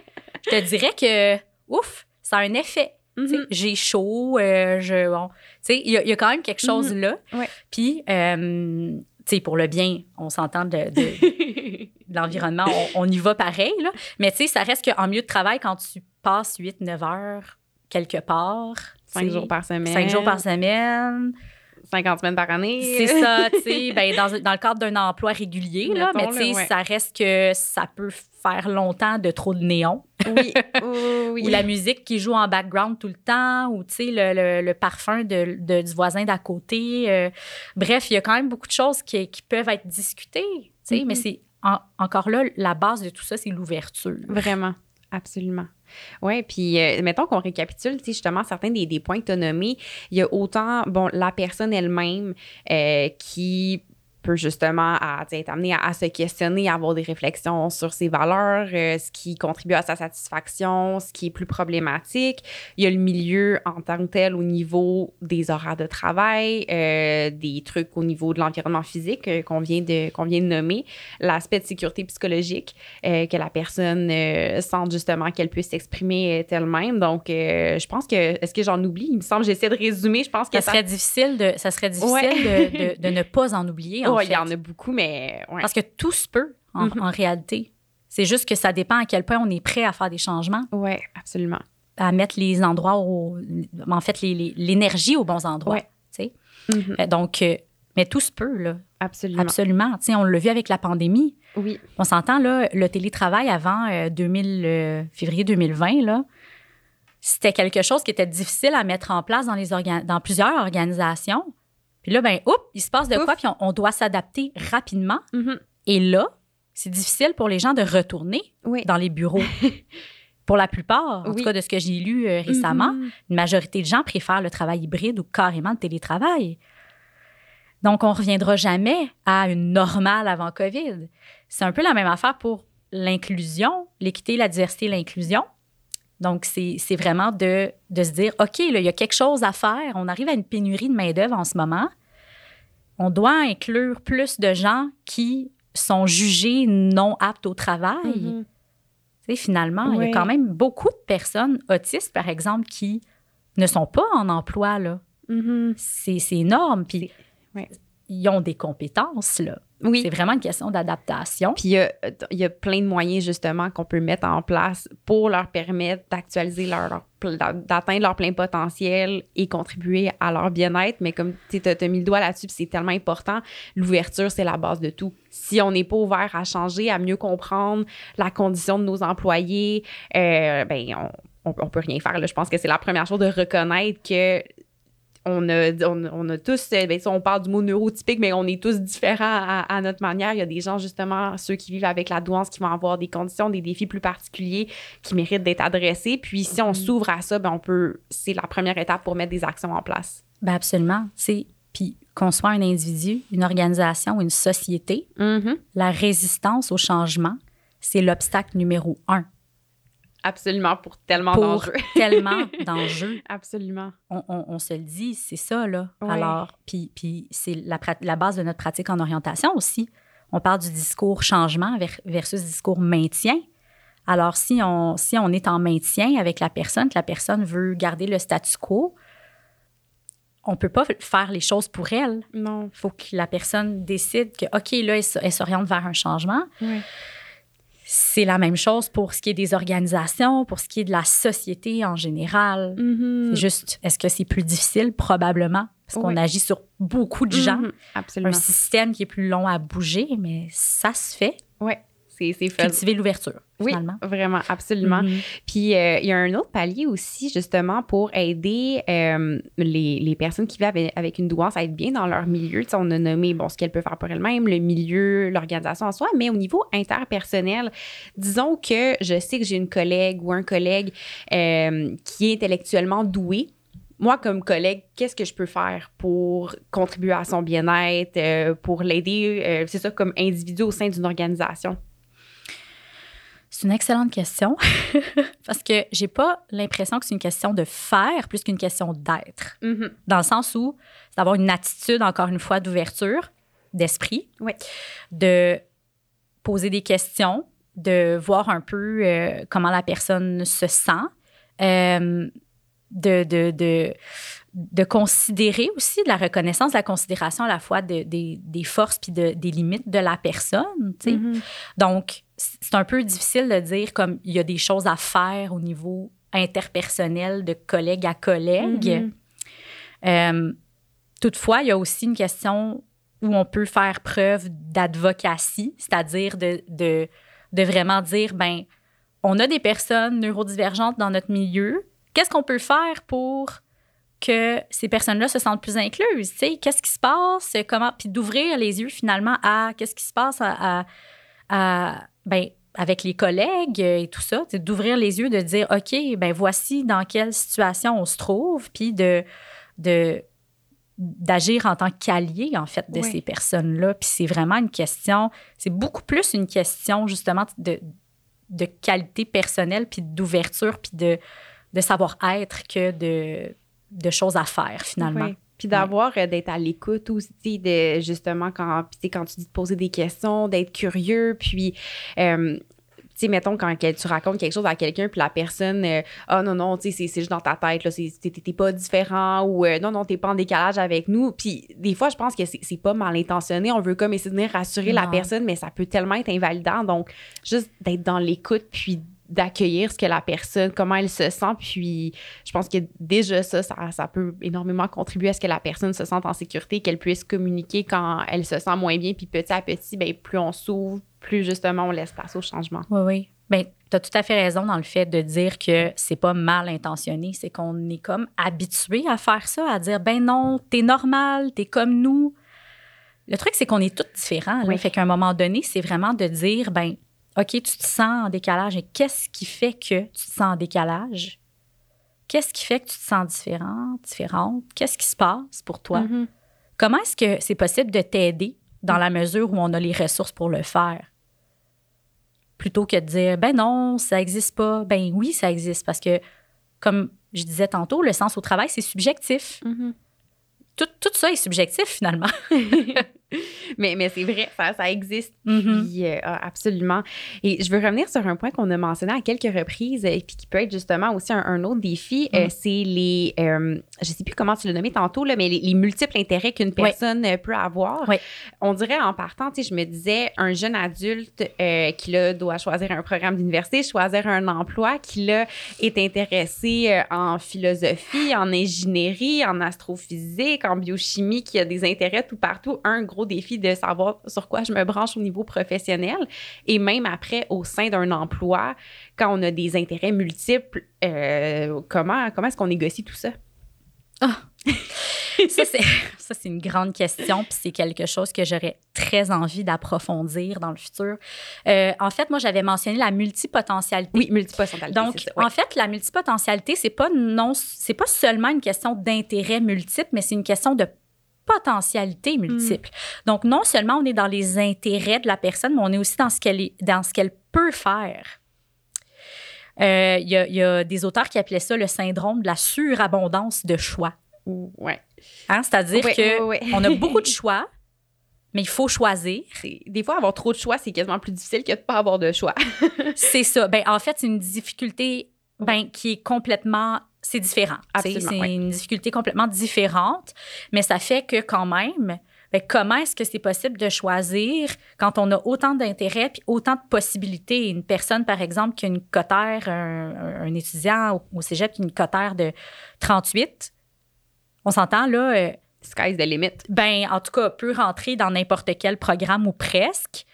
je te dirais que, ouf, ça a un effet. Mhm. J'ai chaud, euh, je, bon, tu sais, il y, a- il y a quand même quelque chose là. Ouais. Puis, euh, tu sais, pour le bien, on s'entend de, de- de l'environnement, on, on y va pareil, là. Mais tu sais, ça reste qu'en milieu de travail, quand tu passes 8-9 heures quelque part, Cinq jours par semaine. cinq jours par semaine, 50 semaines par année. c'est ça, tu sais, ben, dans, dans le cadre d'un emploi régulier, là, mais tu sais, ouais. ça reste que ça peut faire longtemps de trop de néon. Oui, oui. Ou la musique qui joue en background tout le temps, ou tu sais, le, le- le parfum de, de- du voisin d'à côté. euh, bref, il y a quand même beaucoup de choses qui, qui peuvent être discutées, tu sais, mais c'est en- encore là, la base de tout ça, c'est l'ouverture. Vraiment, absolument. Oui, puis euh, mettons qu'on récapitule, justement, certains des, des points que tu as nommés. Il y a autant, bon, la personne elle-même euh, qui peut justement à, être amenée à, à se questionner, à avoir des réflexions sur ses valeurs, euh, ce qui contribue à sa satisfaction, ce qui est plus problématique. Il y a le milieu en tant que tel au niveau des horaires de travail, euh, des trucs au niveau de l'environnement physique euh, qu'on vient, de, qu'on vient de nommer, l'aspect de sécurité psychologique, euh, que la personne euh, sente justement qu'elle puisse s'exprimer euh, elle-même. Donc, euh, je pense que, est-ce que j'en oublie? Il me semble, j'essaie de résumer, je pense que Ça serait difficile de, ça serait difficile Ouais. de, de- de ne pas en oublier, en Oh, il y en a beaucoup, mais ouais. Parce que tout se peut, en, Mhm. en réalité. C'est juste que ça dépend à quel point on est prêt à faire des changements, Ouais, absolument. à mettre les endroits au... En fait, l'énergie aux bons endroits, Ouais. tu sais. Mhm, Euh, Donc, euh, mais tout se peut, là. Absolument. Absolument. Tu sais, on l'a vu avec la pandémie. Oui. On s'entend, là, le télétravail avant euh, 2000, euh, février 2020, là, c'était quelque chose qui était difficile à mettre en place dans, les dans plusieurs organisations. Puis là, ben, oups, il se passe de Ouf. quoi, puis on, on doit s'adapter rapidement. Mhm. Et là, c'est difficile pour les gens de retourner Oui. dans les bureaux. pour la plupart, en Oui. tout cas de ce que j'ai lu euh, récemment, Mhm. une majorité de gens préfèrent le travail hybride ou carrément le télétravail. Donc, on ne reviendra jamais à une normale avant COVID. C'est un peu la même affaire pour l'inclusion, l'équité, la diversité l'inclusion. Donc, c'est vraiment de, de se dire, OK, là, il y a quelque chose à faire. On arrive à une pénurie de main-d'œuvre en ce moment. On doit inclure plus de gens qui sont jugés non aptes au travail. Mhm. Tu sais, finalement, il y a quand même beaucoup de personnes autistes, par exemple, qui ne sont pas en emploi, là. Mhm. C'est c'est énorme. Puis, ils ont des compétences, là. Oui. C'est vraiment une question d'adaptation. Puis il y a, il y a plein de moyens justement qu'on peut mettre en place pour leur permettre d'actualiser leur, d'atteindre leur plein potentiel et contribuer à leur bien-être. Mais comme tu as mis le doigt là-dessus, c'est tellement important, l'ouverture, c'est la base de tout. Si on n'est pas ouvert à changer, à mieux comprendre la condition de nos employés, euh, ben on, on, on peut rien faire. Là. Je pense que c'est la première chose de reconnaître que on a, on, a tous, euh, ben, on parle du mot neurotypique, mais on est tous différents à, notre manière. Il y a des gens, justement, ceux qui vivent avec la douance, qui vont avoir des conditions, des défis plus particuliers qui méritent d'être adressés. Puis si on mm-hmm. s'ouvre à ça, ben, on peut, c'est la première étape pour mettre des actions en place. Ben absolument. C'est, puis qu'on soit un individu, une organisation, une société, mm-hmm. la résistance au changement, c'est l'obstacle numéro un Absolument, pour tellement d'enjeux. tellement d'enjeux. Absolument. On, on, se le dit, c'est ça, là. Alors, puis, puis c'est la, la, base de notre pratique en orientation aussi. On parle du discours changement versus discours maintien. Alors, si on, si on est en maintien avec la personne, que la personne veut garder le statu quo, on peut pas faire les choses pour elle. Non. Il faut que la personne décide que, OK, là, elle, s'oriente vers un changement. Oui. C'est la même chose pour ce qui est des organisations, pour ce qui est de la société en général. Mm-hmm. C'est juste, est-ce que c'est plus difficile? Probablement, parce qu'on agit sur beaucoup de gens. Mm-hmm. Absolument. Un système qui est plus long à bouger, mais ça se fait. Oui. C'est cultiver l'ouverture. Oui, vraiment, absolument. Mm-hmm. Puis euh, il y a un autre palier aussi, justement, pour aider euh, les, les, personnes qui vivent avec, une douance à être bien dans leur milieu. on a nommé bon, ce qu'elles peuvent faire pour elles-mêmes, le milieu, l'organisation en soi, mais au niveau interpersonnel, disons que je sais que j'ai une collègue ou un collègue euh, qui est intellectuellement doué moi, comme collègue, qu'est-ce que je peux faire pour contribuer à son bien-être, pour l'aider, c'est ça, comme individu au sein d'une organisation? C'est une excellente question parce que j'ai pas l'impression que c'est une question de faire plus qu'une question d'être. Mm-hmm. Dans le sens où c'est d'avoir une attitude, encore une fois, d'ouverture d'esprit, de poser des questions, de voir un peu euh, comment la personne se sent, euh, de, de, de, de, considérer aussi de la reconnaissance, de la considération à la fois de, des forces puis des limites de la personne. Mm-hmm. Donc, c'est un peu difficile de dire comme il y a des choses à faire au niveau interpersonnel de collègue à collègue. Mm-hmm. Euh, toutefois, il y a aussi une question où on peut faire preuve d'advocatie, c'est-à-dire de, de, de, vraiment dire, ben, on a des personnes neurodivergentes dans notre milieu. Qu'est-ce qu'on peut faire pour que ces personnes-là se sentent plus incluses? Qu'est-ce qui se passe? Comment? Puis d'ouvrir les yeux finalement à qu'est-ce qui se passe à, à ben, avec les collègues et tout ça, d'ouvrir les yeux, de dire, OK, ben voici dans quelle situation on se trouve, puis de, de d'agir en tant qu'allié, en fait, de ces personnes-là. Puis c'est vraiment une question, c'est beaucoup plus une question, justement, de, de qualité personnelle, puis d'ouverture, puis de, de savoir-être que de, de choses à faire, finalement. Puis d'avoir, euh, d'être à l'écoute aussi, de justement, quand, quand tu dis de poser des questions, d'être curieux, puis. Euh, tu sais, mettons, quand tu racontes quelque chose à quelqu'un, puis la personne, euh, ah non, non, tu sais, c'est juste dans ta tête, là, t'es pas différent, ou non, non, t'es pas en décalage avec nous. Puis des fois, je pense que c'est pas mal intentionné. On veut comme essayer de venir rassurer la personne, mais ça peut tellement être invalidant. Donc, juste d'être dans l'écoute, puis d'accueillir ce que la personne, comment elle se sent. Puis je pense que déjà ça, ça, peut énormément contribuer à ce que la personne se sente en sécurité, qu'elle puisse communiquer quand elle se sent moins bien. Puis petit à petit, bien, plus on s'ouvre, plus justement on laisse place au changement. Oui, oui. Bien, tu as tout à fait raison dans le fait de dire que c'est pas mal intentionné. C'est qu'on est comme habitué à faire ça, à dire ben non, t'es normal, t'es comme nous. Le truc, c'est qu'on est tous différents. Fait qu'à un moment donné, c'est vraiment de dire ben OK, tu te sens en décalage. Et qu'est-ce qui fait que tu te sens en décalage? Qu'est-ce qui fait que tu te sens différent, différente? Qu'est-ce qui se passe pour toi? Mm-hmm. Comment est-ce que c'est possible de t'aider dans la mesure où on a les ressources pour le faire? Plutôt que de dire, ben non, ça n'existe pas. Ben oui, ça existe parce que, comme je disais tantôt, le sens au travail, c'est subjectif. Mm-hmm. tout, tout, ça est subjectif finalement. mais, mais c'est vrai, ça, ça existe. Mm-hmm. Euh, ah, absolument. Et je veux revenir sur un point qu'on a mentionné à quelques reprises et puis qui peut être justement aussi un, autre défi. Euh, mm. c'est les, euh, je sais plus comment tu l'as nommé tantôt, là, mais les, multiples intérêts qu'une personne peut avoir. On dirait en partant, tu sais, je me disais, un jeune adulte qui là, doit choisir un programme d'université, choisir un emploi, qui là est intéressé en philosophie, en ingénierie, en astrophysique, en biochimie, qui a des intérêts tout partout. Un gros défi de savoir sur quoi je me branche au niveau professionnel. Et même après, au sein d'un emploi, quand on a des intérêts multiples, euh, comment, comment est-ce qu'on négocie tout ça? Ah! ça, c'est, ça, c'est une grande question, puis c'est quelque chose que j'aurais très envie d'approfondir dans le futur. Euh, en fait, moi, j'avais mentionné la multipotentialité. Oui, multipotentialité. Donc, ça, en fait, la multipotentialité, c'est pas non, c'est pas seulement une question d'intérêt multiple, mais c'est une question de potentialité multiple. Donc, non seulement on est dans les intérêts de la personne, mais on est aussi dans ce qu'elle est, dans ce qu'elle peut faire. Euh, Il y, a, il y a des auteurs qui appelaient ça le syndrome de la surabondance de choix. Ouais. Hein? C'est-à-dire Ouais, que ouais, ouais. on a beaucoup de choix, mais il faut choisir. Des fois, avoir trop de choix, c'est quasiment plus difficile que de pas avoir de choix. C'est ça. Ben, en fait, c'est une difficulté ben, qui est complètement. C'est différent. C'est oui. une difficulté complètement différente, mais ça fait que quand même, ben, comment est-ce que c'est possible de choisir quand on a autant d'intérêts puis autant de possibilités? Une personne, par exemple, qui a une cotère, un étudiant au, au cégep qui a une cotère de 38, on s'entend là, euh, Sky's the limit. ben, en tout cas, peut rentrer dans n'importe quel programme ou presque,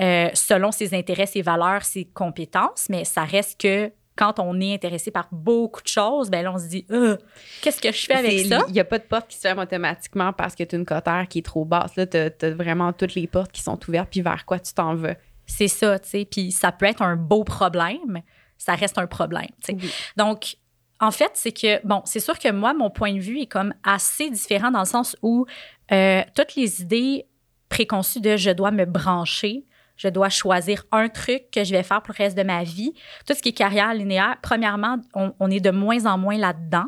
euh, selon ses intérêts, ses valeurs, ses compétences, mais ça reste que quand on est intéressé par beaucoup de choses, ben là, on se dit, Euh, qu'est-ce que je fais avec ça? Il n'y a pas de porte qui se ferme automatiquement parce que tu as une cotère qui est trop basse. Là, tu as, vraiment toutes les portes qui sont ouvertes, puis vers quoi tu t'en vas. C'est ça, tu sais. Puis ça peut être un beau problème, ça reste un problème, tu sais. Oui. Donc, en fait, c'est que, bon, c'est sûr que moi, mon point de vue est comme assez différent dans le sens où euh, toutes les idées préconçues de je dois me brancher, je dois choisir un truc que je vais faire pour le reste de ma vie, tout ce qui est carrière linéaire, premièrement, on, est de moins en moins là-dedans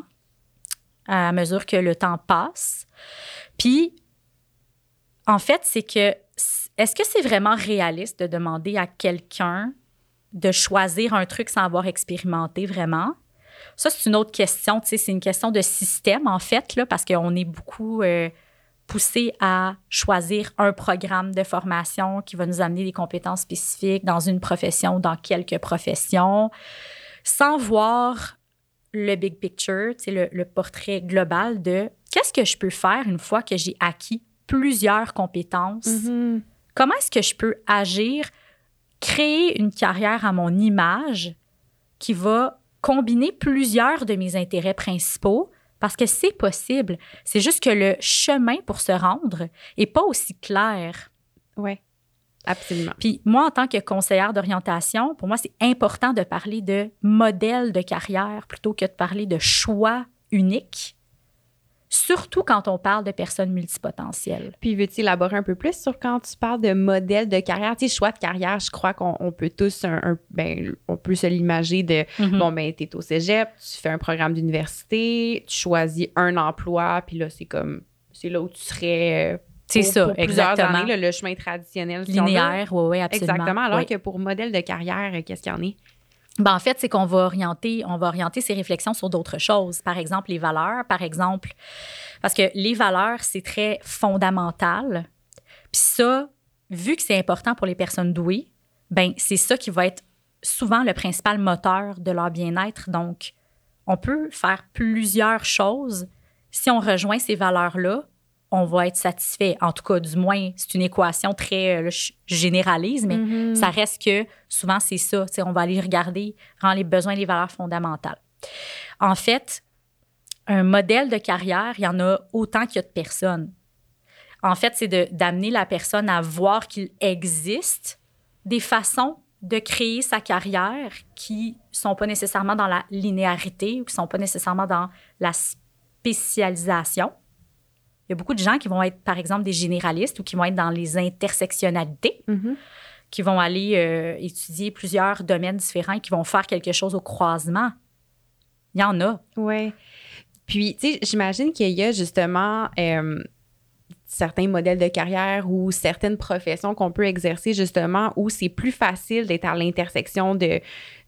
à mesure que le temps passe. Puis, en fait, c'est que est-ce que c'est vraiment réaliste de demander à quelqu'un de choisir un truc sans avoir expérimenté vraiment? Ça, c'est une autre question. C'est une question de système, en fait, là, parce qu'on est beaucoup euh, poussé à choisir un programme de formation qui va nous amener des compétences spécifiques dans une profession, dans quelques professions, sans voir le big picture, le, le portrait global de qu'est-ce que je peux faire une fois que j'ai acquis plusieurs compétences? Mhm. comment est-ce que je peux agir, créer une carrière à mon image qui va combiner plusieurs de mes intérêts principaux parce que c'est possible. C'est juste que le chemin pour se rendre est pas aussi clair. Ouais. Absolument. Puis moi, en tant que conseillère d'orientation, pour moi, c'est important de parler de modèle de carrière plutôt que de parler de choix unique, surtout quand on parle de personnes multipotentielles. Puis, veux-tu élaborer un peu plus sur quand tu parles de modèle de carrière? Tu sais, choix de carrière, je crois qu'on on peut tous, un, un- ben, on peut se l'imager de, Mhm. bon, ben, t'es au cégep, tu fais un programme d'université, tu choisis un emploi, puis là, c'est comme, c'est là où tu serais. euh, C'est ça, pour exactement. années, le chemin traditionnel. si. Linéaire, oui, oui, absolument. Exactement. Alors Oui. que pour modèle de carrière, euh, qu'est-ce qu'il y en est? Ben, en fait, c'est qu'on va orienter, on va orienter ses réflexions sur d'autres choses. Par exemple, les valeurs, par exemple. Parce que les valeurs, c'est très fondamental. Puis ça, vu que c'est important pour les personnes douées, ben c'est ça qui va être souvent le principal moteur de leur bien-être. Donc, on peut faire plusieurs choses. Si on rejoint ces valeurs-là, on va être satisfait. En tout cas, du moins, c'est une équation très euh, là, je généralise, mais Mhm. ça reste que souvent, c'est ça. On va aller regarder vraiment les besoins et les valeurs fondamentales. En fait, un modèle de carrière, il y en a autant qu'il y a de personnes. En fait, c'est de- d'amener la personne à voir qu'il existe des façons de créer sa carrière qui sont pas nécessairement dans la linéarité ou qui sont pas nécessairement dans la spécialisation. Il y a beaucoup de gens qui vont être, par exemple, des généralistes ou qui vont être dans les intersectionnalités Mhm. qui vont aller euh, étudier plusieurs domaines différents et qui vont faire quelque chose au croisement. Il y en a. Ouais. Puis, tu sais, j'imagine qu'il y a justement euh, certains modèles de carrière ou certaines professions qu'on peut exercer justement où c'est plus facile d'être à l'intersection de,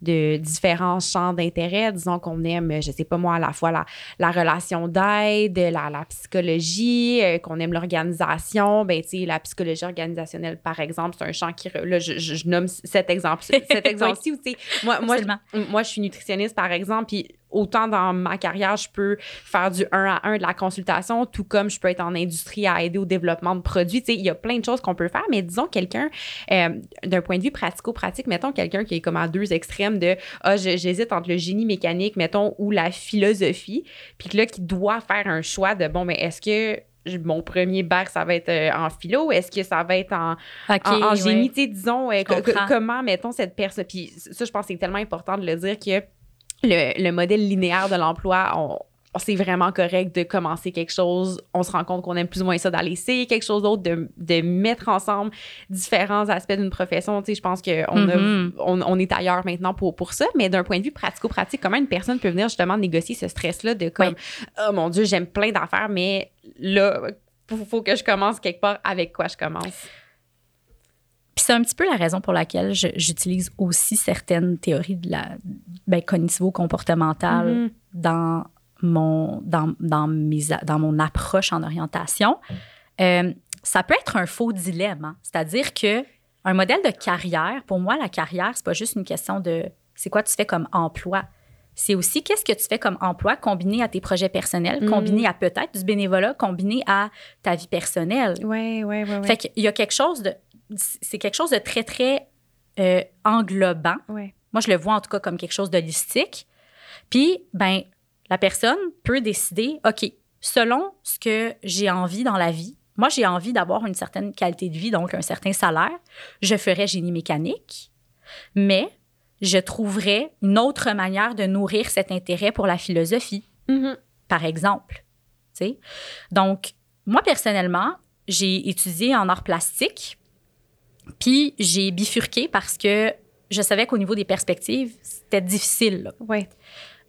de différents champs d'intérêt. Disons qu'on aime, je sais pas moi, à la fois la, la relation d'aide, la, la psychologie, euh, qu'on aime l'organisation. Ben, tu sais, la psychologie organisationnelle, par exemple, c'est un champ qui... Là, je, je- je nomme cet exemple, cet exemple-ci où, tu sais, moi, moi, Absolument. moi, je suis nutritionniste, par exemple, puis autant dans ma carrière, je peux faire du 1 à 1 de la consultation, tout comme je peux être en industrie à aider au développement de produits. Tu sais, il y a plein de choses qu'on peut faire, mais disons quelqu'un, euh, d'un point de vue pratico-pratique, mettons quelqu'un qui est comme à deux extrêmes de ah, j'hésite entre le génie mécanique, mettons, ou la philosophie. Puis que là, qui doit faire un choix de bon, mais est-ce que mon premier bac, ça va être euh, en philo? Est-ce que ça va être en, en, génie? disons, euh, comment, mettons, cette personne. Puis ça, je pense que c'est tellement important de le dire que le, le modèle linéaire de l'emploi, on, c'est vraiment correct de commencer quelque chose. On se rend compte qu'on aime plus ou moins ça d'aller essayer quelque chose d'autre, de, de, mettre ensemble différents aspects d'une profession. Tu sais, je pense qu'on mm-hmm. on, on, est ailleurs maintenant pour, pour ça. Mais d'un point de vue pratico-pratique, comment une personne peut venir justement négocier ce stress-là de comme, oh mon Dieu, j'aime plein d'affaires, mais là, il faut que je commence quelque part. Avec quoi je commence? Puis c'est un petit peu la raison pour laquelle j'utilise aussi certaines théories de la ben, cognitivo-comportementale mm-hmm. dans mon, dans, dans, mes, dans mon approche en orientation, euh, ça peut être un faux dilemme. Hein. C'est-à-dire que un modèle de carrière, pour moi, la carrière, c'est pas juste une question de c'est quoi tu fais comme emploi. C'est aussi qu'est-ce que tu fais comme emploi combiné à tes projets personnels, mm. combiné à peut-être du bénévolat, combiné à ta vie personnelle. Oui, oui, oui. Fait qu'il y a quelque chose de. C'est quelque chose de très, très euh, englobant. Ouais. Moi, je le vois en tout cas comme quelque chose d'holistique. Puis, ben, la personne peut décider, OK, selon ce que j'ai envie dans la vie, moi, j'ai envie d'avoir une certaine qualité de vie, donc un certain salaire, je ferai génie mécanique, mais je trouverai une autre manière de nourrir cet intérêt pour la philosophie, mm-hmm. par exemple. Donc, moi, personnellement, j'ai étudié en art plastique, puis j'ai bifurqué parce que je savais qu'au niveau des perspectives, c'était difficile. Oui.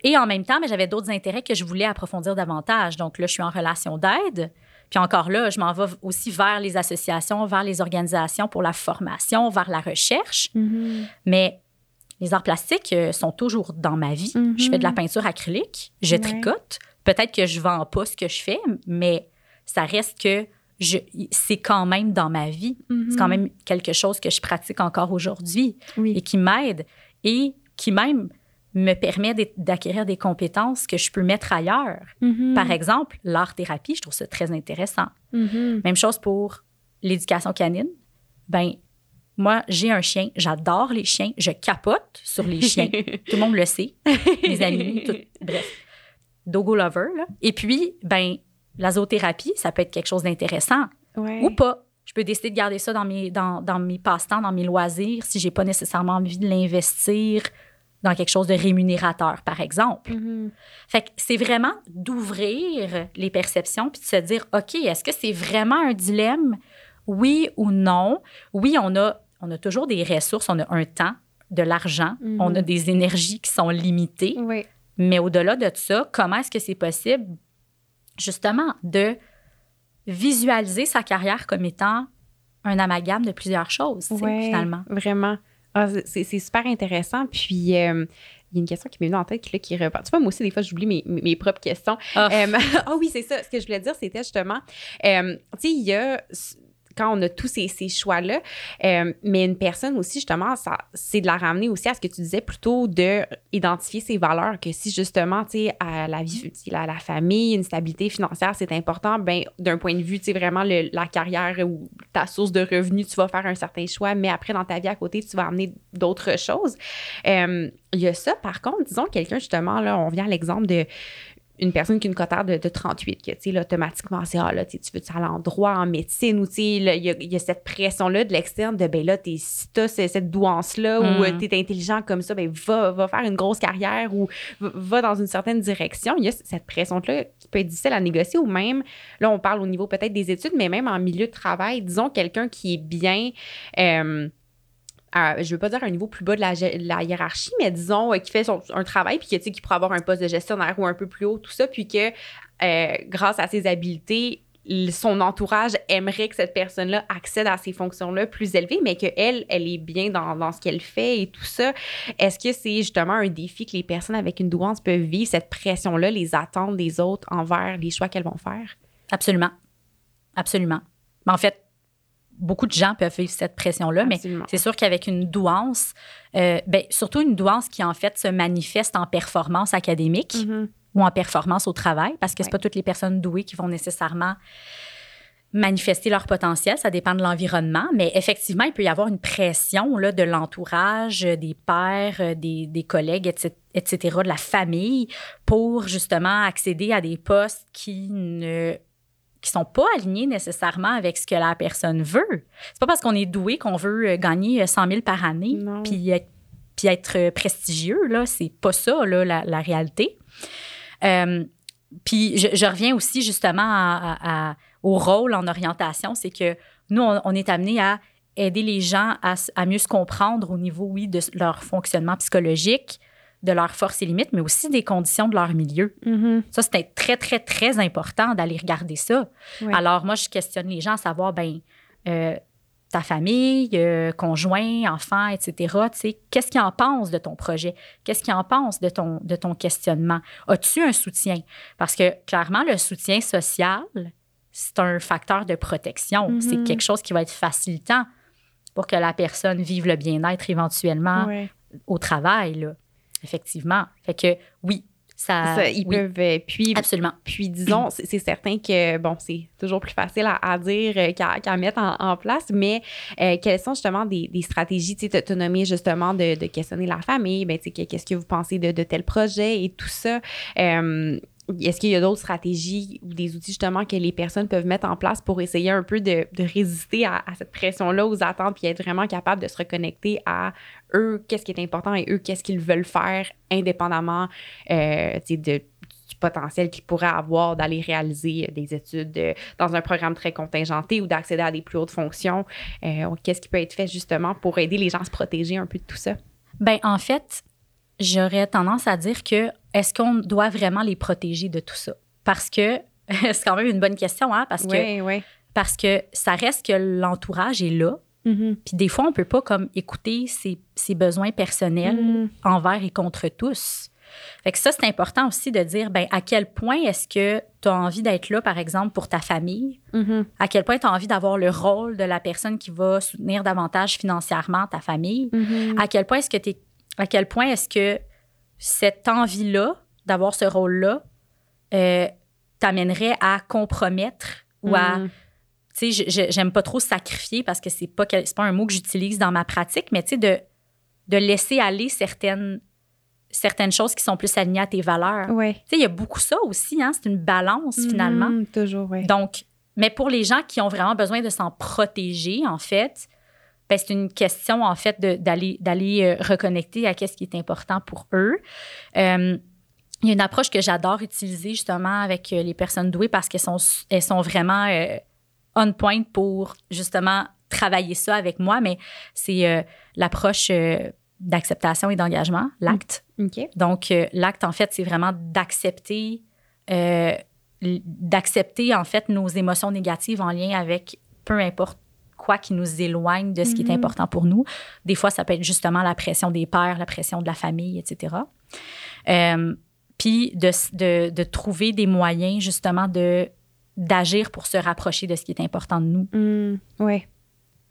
Et en même temps, mais j'avais d'autres intérêts que je voulais approfondir davantage. Donc là, je suis en relation d'aide. Puis encore là, je m'en vais aussi vers les associations, vers les organisations pour la formation, vers la recherche. Mm-hmm. Mais les arts plastiques euh, sont toujours dans ma vie. Je fais de la mm-hmm. peinture acrylique, je tricote. Peut-être que je vends pas ce que je fais, mais ça reste que c'est quand même dans ma vie. C'est quand mm-hmm. même quelque chose que je pratique encore aujourd'hui et qui m'aide et qui même me permet d'acquérir des compétences que je peux mettre ailleurs. Mm-hmm. Par exemple, l'art-thérapie, je trouve ça très intéressant. Mm-hmm. Même chose pour l'éducation canine. Ben, moi, j'ai un chien, j'adore les chiens, je capote sur les chiens. tout le monde le sait, mes amis, bref. Dogo lover. Là. Et puis, ben, la zoothérapie, ça peut être quelque chose d'intéressant ou pas. Je peux décider de garder ça dans mes, dans, dans mes passe-temps, dans mes loisirs, si j'ai pas nécessairement envie de l'investir dans quelque chose de rémunérateur, par exemple. Mm-hmm. Fait que c'est vraiment d'ouvrir les perceptions puis de se dire, OK, est-ce que c'est vraiment un dilemme? Oui ou non? Oui, on a, on a toujours des ressources, on a un temps, de l'argent, mm-hmm. on a des énergies qui sont limitées. Oui. Mais au-delà de ça, comment est-ce que c'est possible, justement, de visualiser sa carrière comme étant un amalgame de plusieurs choses, finalement? Vraiment. Ah, c'est super intéressant. Puis, euh, il y a une question qui m'est venue en tête qui repart. Tu vois, moi aussi, des fois, j'oublie mes, mes, propres questions. Ah euh, oh, oui, c'est ça. Ce que je voulais dire, c'était justement, euh, tu sais, il y a quand on a tous ces, ces choix-là. Euh, mais une personne aussi, justement, ça, c'est de la ramener aussi à ce que tu disais plutôt de identifier ses valeurs, que si justement, tu sais, à la vie, la, la famille, une stabilité financière, c'est important, ben d'un point de vue, tu sais, vraiment la carrière ou ta source de revenus, tu vas faire un certain choix, mais après, dans ta vie à côté, tu vas amener d'autres choses. Euh, il y a ça, par contre, disons quelqu'un, justement, là, on vient à l'exemple de une personne qui a une cotère de, 38, que, tu sais, automatiquement, c'est, ah, là, tu veux aller en droit, en médecine, ou, tu sais, il y, a cette pression-là de l'externe de, ben là, si tu as cette douance-là, ou euh, mm. tu es intelligent comme ça, ben va, va faire une grosse carrière, ou va dans une certaine direction. Il y a cette pression-là qui peut être difficile à négocier, ou même, là, on parle au niveau peut-être des études, mais même en milieu de travail, disons, quelqu'un qui est bien... Euh, je veux pas dire à un niveau plus bas de la, hiérarchie, mais disons, euh, qui fait son, un travail, puis qui pourrait avoir un poste de gestionnaire ou un peu plus haut, tout ça, puis que euh, grâce à ses habiletés, son entourage aimerait que cette personne-là accède à ces fonctions-là plus élevées, mais qu'elle, elle est bien dans, dans ce qu'elle fait et tout ça. Est-ce que c'est justement un défi que les personnes avec une douance peuvent vivre, cette pression-là, les attentes des autres envers les choix qu'elles vont faire? Absolument. Absolument. En fait, beaucoup de gens peuvent vivre cette pression-là, mais c'est sûr qu'avec une douance, euh, ben, surtout une douance qui en fait se manifeste en performance académique mm-hmm. ou en performance au travail, parce que c'est pas toutes les personnes douées qui vont nécessairement manifester leur potentiel, ça dépend de l'environnement, mais effectivement, il peut y avoir une pression là, de l'entourage, des pères, des, des collègues, etc., etc., de la famille, pour justement accéder à des postes qui ne qui sont pas alignés nécessairement avec ce que la personne veut. C'est pas parce qu'on est doué qu'on veut gagner 100 000 par année puis être, puis être prestigieux là, c'est pas ça là, la, réalité. Euh, puis je, reviens aussi justement au rôle en orientation, c'est que nous on, est amené à aider les gens à, à, mieux se comprendre au niveau oui de leur fonctionnement psychologique, de leurs forces et limites, mais aussi des conditions de leur milieu. Mm-hmm. Ça, c'est très, très, très important d'aller regarder ça. Alors, moi, je questionne les gens à savoir, ben, euh, ta famille, euh, conjoint, enfant, etc., tu sais, qu'est-ce qu'ils en pensent de ton projet? Qu'est-ce qu'ils en pensent de ton, de ton questionnement? As-tu un soutien? Parce que, clairement, le soutien social, c'est un facteur de protection. C'est mm-hmm. quelque chose qui va être facilitant pour que la personne vive le bien-être éventuellement au travail. Là effectivement. Fait que oui, ça, ils peuvent. Euh, puis, Absolument. Puis, disons, c'est certain que, bon, c'est toujours plus facile à, dire euh, qu'à mettre en, place, mais euh, quelles sont justement des, stratégies, tu sais, nommé justement de, questionner la famille, ben, tu sais, qu'est-ce que vous pensez de, de, tel projet et tout ça. Est-ce qu'il y a d'autres stratégies ou des outils justement que les personnes peuvent mettre en place pour essayer un peu de, résister à, cette pression-là, aux attentes, puis être vraiment capable de se reconnecter à eux, qu'est-ce qui est important et eux, qu'est-ce qu'ils veulent faire indépendamment euh, du potentiel qu'ils pourraient avoir d'aller réaliser des études euh, dans un programme très contingenté ou d'accéder à des plus hautes fonctions. Euh, qu'est-ce qui peut être fait justement pour aider les gens à se protéger un peu de tout ça? Bien, en fait, j'aurais tendance à dire que est-ce qu'on doit vraiment les protéger de tout ça? Parce que c'est quand même une bonne question, hein? Parce que, oui. Parce que ça reste que l'entourage est là, Mm-hmm. Puis des fois, on peut pas comme écouter ses, ses besoins personnels mm-hmm. envers et contre tous. Fait que ça, c'est important aussi de dire, ben à quel point est-ce que tu as envie d'être là, par exemple, pour ta famille? Mm-hmm. À quel point tu as envie d'avoir le rôle de la personne qui va soutenir davantage financièrement ta famille? À quel point est-ce que tu à quel point est-ce que cette envie-là d'avoir ce rôle-là euh, t'amènerait à compromettre ou à tu sais, j'aime pas trop sacrifier parce que c'est pas, pas un mot que j'utilise dans ma pratique, mais tu sais, de, de laisser aller certaines, certaines choses qui sont plus alignées à tes valeurs. Ouais. Tu sais, il y a beaucoup ça aussi, hein, c'est une balance mm-hmm, finalement. toujours, oui. Donc, mais pour les gens qui ont vraiment besoin de s'en protéger, en fait, ben, c'est une question, en fait, d'aller d'aller euh, reconnecter à ce qui est important pour eux. Euh, il y a une approche que j'adore utiliser justement avec euh, les personnes douées parce qu'elles sont, elles sont vraiment on point pour justement travailler ça avec moi, mais c'est euh, l'approche d'acceptation et d'engagement, l'acte. Mm. Donc, euh, l'acte, en fait, c'est vraiment d'accepter, d'accepter, en fait, nos émotions négatives en lien avec peu importe quoi qui nous éloigne de ce qui est mm-hmm. important pour nous. Des fois, ça peut être justement la pression des pères, la pression de la famille, etc. puis de, de, de, trouver des moyens justement de d'agir pour se rapprocher de ce qui est important de nous. Mm, oui.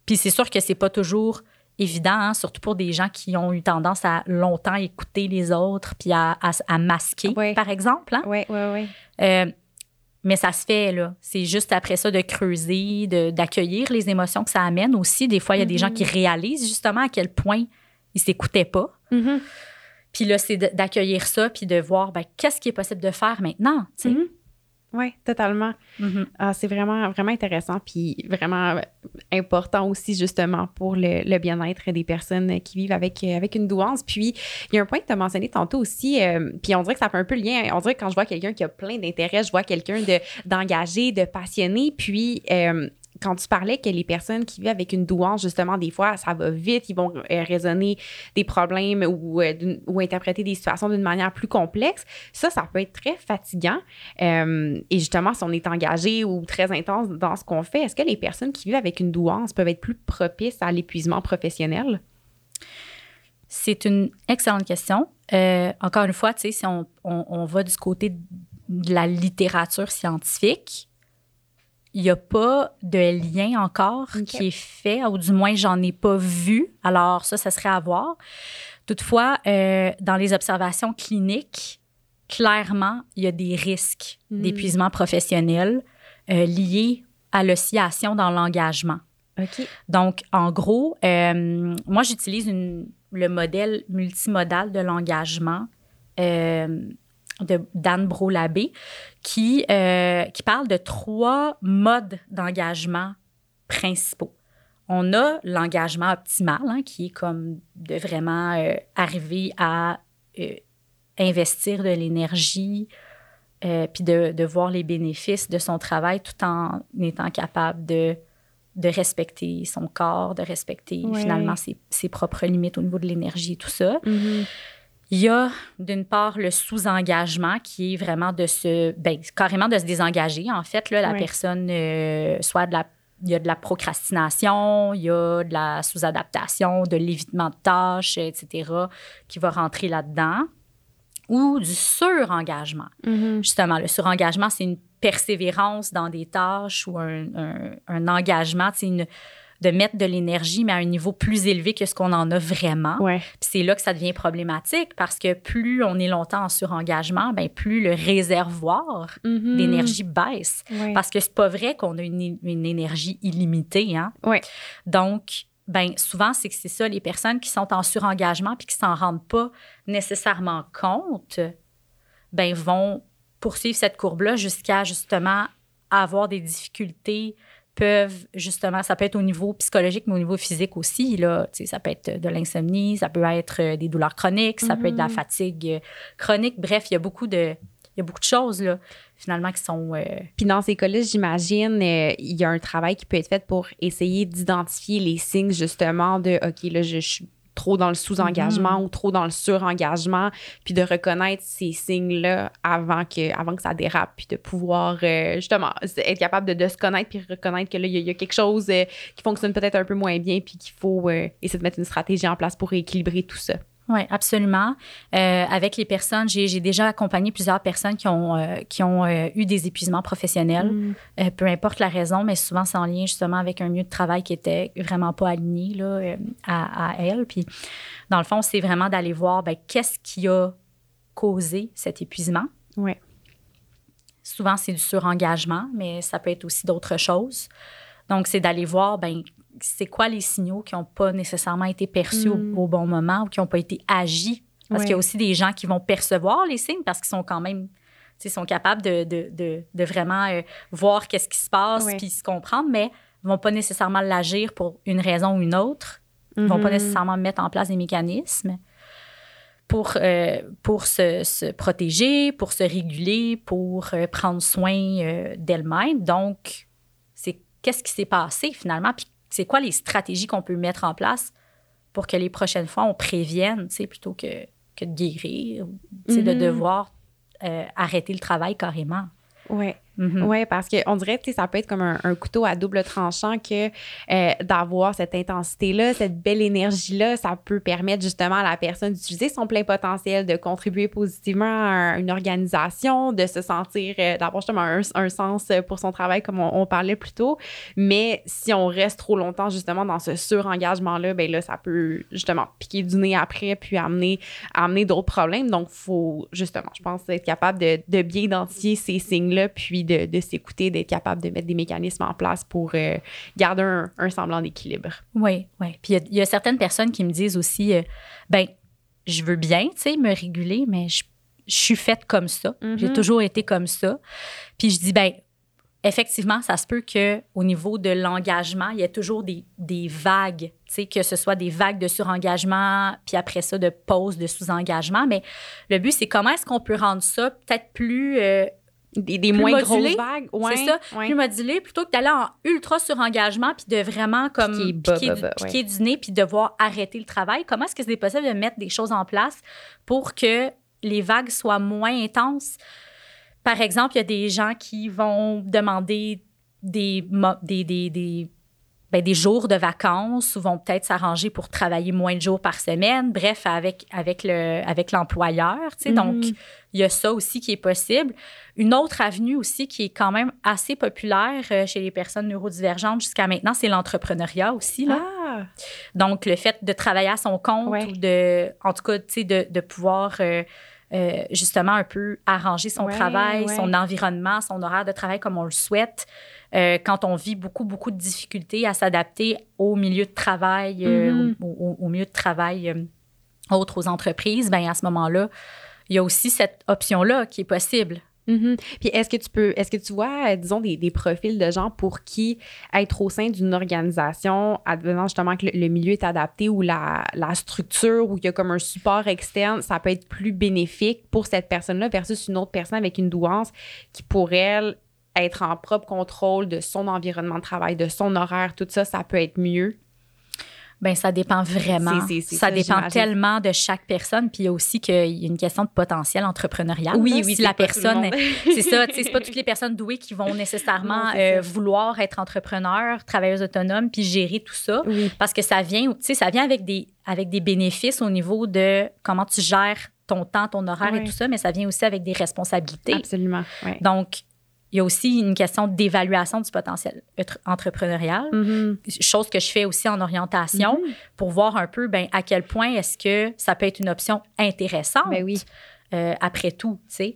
Puis c'est sûr que c'est pas toujours évident, hein, surtout pour des gens qui ont eu tendance à longtemps écouter les autres puis à, à, masquer, par exemple. Oui, oui, oui. Mais ça se fait, là. C'est juste après ça de creuser, d'accueillir les émotions que ça amène aussi. Des fois, il y a des gens qui mm-hmm. réalisent justement à quel point ils s'écoutaient pas. Mm-hmm. Puis là, c'est d'accueillir ça puis de voir ben, qu'est-ce qui est possible de faire maintenant, sais? Oui, totalement. Mm-hmm. Ah, c'est vraiment, vraiment intéressant, puis vraiment important aussi, justement, pour le, bien-être des personnes qui vivent avec, avec une douance. Puis, il y a un point que tu as mentionné tantôt aussi, euh, puis on dirait que ça fait un peu le lien. On dirait que quand je vois quelqu'un qui a plein d'intérêts, je vois quelqu'un d'engagé, de, passionné, puis euh, quand tu parlais que les personnes qui vivent avec une douance, justement, des fois, ça va vite, ils vont euh, raisonner des problèmes ou, euh, interpréter des situations d'une manière plus complexe, ça, ça peut être très fatigant. Euh, et justement, si on est engagé ou très intense dans ce qu'on fait, est-ce que les personnes qui vivent avec une douance peuvent être plus propices à l'épuisement professionnel? C'est une excellente question. encore une fois, tu sais, si on, on va du côté de la littérature scientifique, il n'y a pas de lien encore qui est fait, ou du moins, j'en ai pas vu. Alors, ça, ça serait à voir. Toutefois, euh, dans les observations cliniques, clairement, il y a des risques hmm. d'épuisement professionnel euh, liés à l'oscillation dans l'engagement. Donc, en gros, euh, moi, j'utilise le modèle multimodal de l'engagement de d'Anne Brolabé qui, euh, qui parle de trois modes d'engagement principaux. On a l'engagement optimal, hein, qui est comme de vraiment euh, arriver à euh, investir de l'énergie, puis de, de voir les bénéfices de son travail tout en étant capable de, de respecter son corps, de respecter finalement ses, ses propres limites au niveau de l'énergie et tout ça. Mhm. Il y a d'une part le sous-engagement qui est vraiment de se, ben, carrément de se désengager. En fait, là, la personne, euh, soit de la, il y a de la procrastination, il y a de la sous-adaptation, de l'évitement de tâches, etc., qui va rentrer là-dedans, ou du surengagement. Mhm. Justement, le surengagement, c'est une persévérance dans des tâches ou un, un- un engagement, c'est une de mettre de l'énergie, mais à un niveau plus élevé que ce qu'on en a vraiment. Ouais. Puis c'est là que ça devient problématique parce que plus on est longtemps en surengagement, ben plus le réservoir Mhm. d'énergie baisse. Ouais. Parce que c'est pas vrai qu'on a une, une énergie illimitée. Hein? Ouais. Donc, ben souvent, c'est que c'est ça, les personnes qui sont en surengagement puis qui s'en rendent pas nécessairement compte, ben vont poursuivre cette courbe-là jusqu'à justement avoir des difficultés peuvent justement, ça peut être au niveau psychologique, mais au niveau physique aussi. Là, ça peut être de l'insomnie, ça peut être euh, des douleurs chroniques, ça peut être de la Mhm. fatigue euh, chronique. Bref, il y a beaucoup de, il y a beaucoup de choses là, finalement qui sont. euh, Puis dans ces cas-là, j'imagine, euh, il y a un travail qui peut être fait pour essayer d'identifier les signes justement de OK, là, je, je suis trop dans le sous-engagement ou trop dans le surengagement, puis de reconnaître ces signes-là avant que, avant que ça dérape, puis de pouvoir euh, justement être capable de, de se connaître, puis reconnaître que là, il y, a- il y a quelque chose euh, qui fonctionne peut-être un peu moins bien, puis qu'il faut euh, essayer de mettre une stratégie en place pour rééquilibrer tout ça. Oui, absolument. Euh, avec les personnes, j'ai déjà accompagné plusieurs personnes qui ont, euh, qui ont euh, eu des épuisements professionnels, Mm. Peu importe la raison, mais souvent c'est en lien justement avec un milieu de travail qui était vraiment pas aligné là, à, à elle. Puis, dans le fond, c'est vraiment d'aller voir ben, qu'est-ce qui a causé cet épuisement. Ouais. Souvent, c'est du surengagement, mais ça peut être aussi d'autres choses. Donc, c'est d'aller voir, ben, c'est quoi les signaux qui n'ont pas nécessairement été perçus au- Mm. au, bon moment ou qui n'ont pas été agis? Parce qu'il y a aussi des gens qui vont percevoir les signes parce qu'ils sont quand même, tu sais, sont capables de, de, de, de vraiment euh, voir qu'est-ce qui se passe Ouais. puis se comprendre, mais ne vont pas nécessairement l'agir pour une raison ou une autre. Ils ne vont pas Mhm. nécessairement mettre en place des mécanismes pour, euh, pour se, se protéger, pour se réguler, pour euh, prendre soin euh, d'elle-même. Donc, c'est qu'est-ce qui s'est passé finalement, puis c'est quoi les stratégies qu'on peut mettre en place pour que les prochaines fois, on prévienne, tu sais, plutôt que, que de guérir, sais, de Mhm. devoir euh, arrêter le travail carrément? Ouais. Mhm. Oui, parce qu'on dirait que ça peut être comme un, couteau à double tranchant que euh, d'avoir cette intensité-là, cette belle énergie-là, ça peut permettre justement à la personne d'utiliser son plein potentiel, de contribuer positivement à une organisation, de se sentir, euh, d'avoir justement un, sens pour son travail comme on, on parlait plus tôt. Mais si on reste trop longtemps justement dans ce surengagement-là, ben là, ça peut justement piquer du nez après puis amener, amener d'autres problèmes. Donc, il faut justement, je pense, être capable de, de bien identifier ces signes-là puis de, de s'écouter, d'être capable de mettre des mécanismes en place pour euh, garder un, un semblant d'équilibre. Oui, oui. Puis il y a- il y, a certaines personnes qui me disent aussi, euh, ben, je veux bien, tu sais, me réguler, mais je, je suis faite comme ça. Mhm. J'ai toujours été comme ça. Puis je dis, ben, effectivement, ça se peut que au niveau de l'engagement, il y a toujours des, des vagues, tu sais, que ce soit des vagues de surengagement, puis après ça, de pause de sous-engagement. Mais le but, c'est comment est-ce qu'on peut rendre ça peut-être plus... euh, Des, des moins modulé, grosses vagues. Ouais, c'est ça, ouais. plus modulé, plutôt que d'aller en ultra surengagement puis de vraiment comme Piquer bas, piquer, bas, du, bas, piquer du nez puis devoir arrêter le travail. Comment est-ce que c'est possible de mettre des choses en place pour que les vagues soient moins intenses? Par exemple, il y a des gens qui vont demander des, des, des, ben, des jours de vacances ou vont peut-être s'arranger pour travailler moins de jours par semaine. Bref, avec, avec, le, avec l'employeur. tu sais. Donc, Mhm. il y a ça aussi qui est possible. Une autre avenue aussi qui est quand même assez populaire euh, chez les personnes neurodivergentes jusqu'à maintenant, c'est l'entrepreneuriat aussi. Là. Ah, Donc, le fait de travailler à son compte Ouais. ou de, en tout cas, tu sais, de, de pouvoir euh, euh, justement un peu arranger son Ouais, travail, ouais. son environnement, son horaire de travail comme on le souhaite. Euh, quand on vit beaucoup, beaucoup de difficultés à s'adapter au milieu de travail, euh, Mhm. au, au- au milieu de travail euh, autre aux entreprises, ben à ce moment-là, il y a aussi cette option-là qui est possible. Mhm. Puis est-ce que tu peux, est-ce que tu vois, disons, des, des profils de gens pour qui être au sein d'une organisation, advenant justement que le, le milieu est adapté ou la, la structure ou qu'il y a comme un support externe, ça peut être plus bénéfique pour cette personne-là versus une autre personne avec une douance qui, pour elle, être en propre contrôle de son environnement de travail, de son horaire, tout ça, ça peut être mieux. Ben ça dépend vraiment. Ça, ça, dépend tellement de chaque personne. Puis il y a aussi qu'il y a une question de potentiel entrepreneurial. là. si c'est la personne, c'est ça, c'est pas toutes les personnes douées qui vont nécessairement Non, euh, vouloir être entrepreneur, travailleuse autonome, puis gérer tout ça. oui. Parce que ça vient, tu sais, ça vient avec des, avec des bénéfices au niveau de comment tu gères ton temps, ton horaire et tout ça, mais ça vient aussi avec des responsabilités. Absolument. Donc, il y a aussi une question d'évaluation du potentiel entrepreneurial, Mhm. chose que je fais aussi en orientation pour voir un peu ben, à quel point est-ce que ça peut être une option intéressante Ben oui. euh, après tout, tu sais.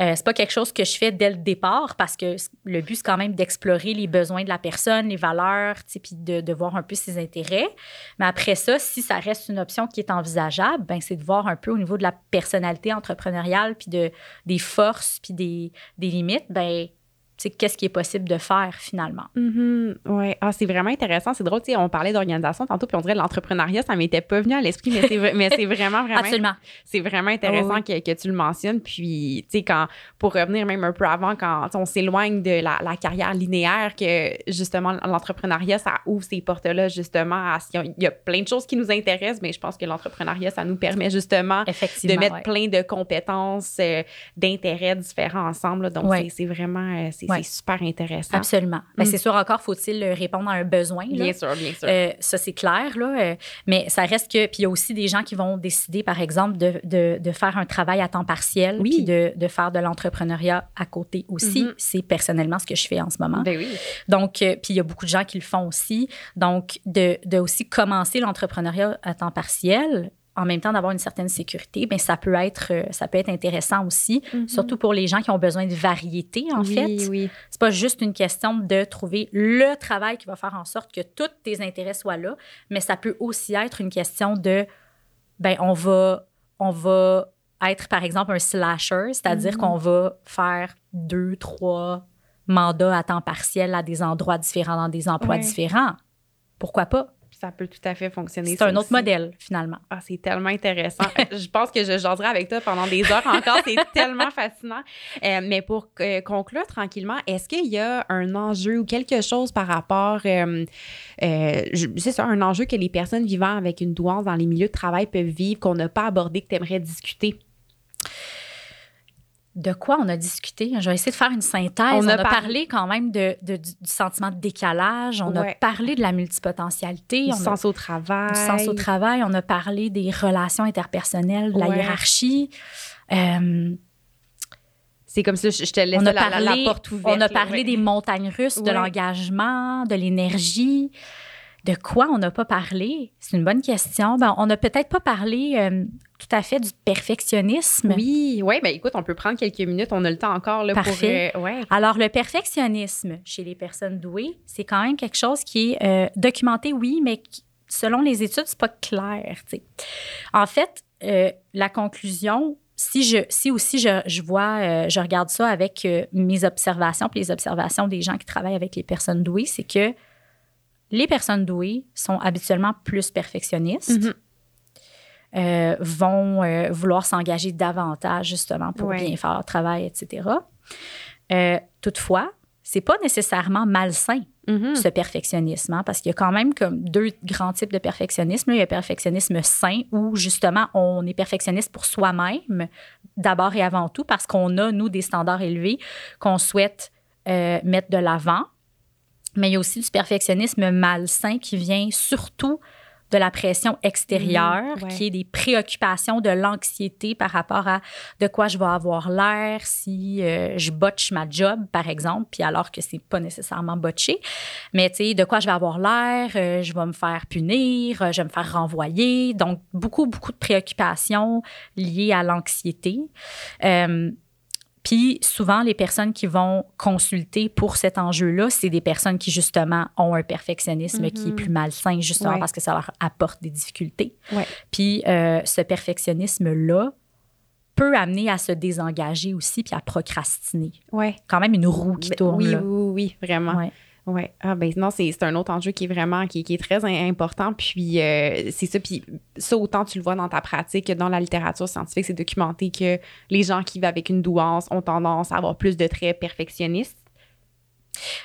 Euh, c'est pas quelque chose que je fais dès le départ parce que le but, c'est quand même d'explorer les besoins de la personne, les valeurs, puis de, de voir un peu ses intérêts. Mais après ça, si ça reste une option qui est envisageable, ben c'est de voir un peu au niveau de la personnalité entrepreneuriale, puis de, des forces, puis des, des limites, ben qu'est-ce qui est possible de faire finalement. Mhm. Ouais. Ah, c'est vraiment intéressant. C'est drôle, tu sais, on parlait d'organisation tantôt, puis on dirait l'entrepreneuriat, ça m'était pas venu à l'esprit, mais c'est, vrai- mais c'est vraiment, vraiment, Absolument. c'est vraiment intéressant Oui, que, que tu le mentionnes. Puis, tu sais, quand, pour revenir même un peu avant, quand on s'éloigne de la, la carrière linéaire, que justement, l'entrepreneuriat, ça ouvre ces portes-là, justement. À, il y a plein de choses qui nous intéressent, mais je pense que l'entrepreneuriat, ça nous permet justement de mettre ouais. plein de compétences, euh, d'intérêts différents ensemble. là. Donc, Ouais. c'est, c'est vraiment, euh, c'est, Ouais. c'est super intéressant. Absolument. Ben, Mm. C'est sûr, encore faut-il répondre à un besoin. là. Bien sûr, bien sûr. Euh, ça, c'est clair, là. euh, mais ça reste que. Puis il y a aussi des gens qui vont décider, par exemple, de, de, de faire un travail à temps partiel, Oui. puis de, de faire de l'entrepreneuriat à côté aussi. Mhm. C'est personnellement ce que je fais en ce moment. ben oui. Donc, euh, puis il y a beaucoup de gens qui le font aussi. Donc, de, de aussi commencer l'entrepreneuriat à temps partiel en même temps d'avoir une certaine sécurité, ben ça peut être euh, ça peut être intéressant aussi, surtout pour les gens qui ont besoin de variété en oui, fait. Oui, C'est pas juste une question de trouver le travail qui va faire en sorte que tous tes intérêts soient là, mais ça peut aussi être une question de ben on va on va être par exemple un slasher, c'est-à-dire Mhm. qu'on va faire deux, trois mandats à temps partiel à des endroits différents dans des emplois différents. Pourquoi pas? Ça peut tout à fait fonctionner. C'est un autre aussi. modèle finalement. Ah, c'est tellement intéressant. je pense que je jaserai avec toi pendant des heures encore. C'est tellement fascinant. Euh, mais pour euh, conclure tranquillement, est-ce qu'il y a un enjeu ou quelque chose par rapport, euh, c'est ça, un enjeu que les personnes vivant avec une douance dans les milieux de travail peuvent vivre qu'on n'a pas abordé, que tu aimerais discuter? De quoi on a discuté? Je vais essayer de faire une synthèse. On On, a a, par- parlé quand même de, de- du, du sentiment de décalage. On Ouais. a parlé de la multipotentialité. Du on a- sens au travail. du sens au travail. On a parlé des relations interpersonnelles, de la hiérarchie. Euh, C'est comme ça, je, te laisse on, a la- parlé, la porte ouverte. on a là, parlé ouais. des montagnes russes, de l'engagement, de l'énergie. De quoi on n'a pas parlé? C'est une bonne question. Ben, on n'a peut-être pas parlé euh, tout à fait du perfectionnisme. Oui, oui, ben écoute, on peut prendre quelques minutes, on a le temps encore là, Parfait. pour. euh, ouais. Alors, le perfectionnisme chez les personnes douées, c'est quand même quelque chose qui est euh, documenté, oui, mais qui- selon les études, c'est pas clair. En fait, la conclusion, si je, si aussi je, je vois, euh, je regarde ça avec euh, mes observations, puis les observations des gens qui travaillent avec les personnes douées, c'est que les personnes douées sont habituellement plus perfectionnistes. Mhm. euh, vont euh, vouloir s'engager davantage justement pour Ouais. bien faire leur travail, etc. Euh, toutefois, c'est pas nécessairement malsain Mhm. ce perfectionnisme, hein, parce qu'il y a quand même comme deux grands types de perfectionnisme. Il y a le perfectionnisme sain où justement on est perfectionniste pour soi-même d'abord et avant tout parce qu'on a nous des standards élevés qu'on souhaite euh, mettre de l'avant. Mais il y a aussi du perfectionnisme malsain qui vient surtout de la pression extérieure, ouais. qui est des préoccupations de l'anxiété par rapport à de quoi je vais avoir l'air si euh, je botche ma job, par exemple, puis alors que c'est pas nécessairement botché. Mais tu sais, de quoi je vais avoir l'air, euh, je vais me faire punir, euh, je vais me faire renvoyer. Donc, beaucoup, beaucoup de préoccupations liées à l'anxiété. Puis souvent, les personnes qui vont consulter pour cet enjeu-là, c'est des personnes qui, justement, ont un perfectionnisme qui est Mhm. plus malsain, justement Ouais. parce que ça leur apporte des difficultés. Ouais. Puis euh, ce perfectionnisme-là peut amener à se désengager aussi puis à procrastiner. Ouais. Quand même une roue qui tourne. Oui, là. oui, oui, vraiment. Ouais. Ouais. Ah ben non, c'est un autre enjeu qui est vraiment qui, qui est très im- important. Puis euh, c'est ça. Puis ça autant tu le vois dans ta pratique que dans la littérature scientifique, c'est documenté que les gens qui vivent avec une douance ont tendance à avoir plus de traits perfectionnistes.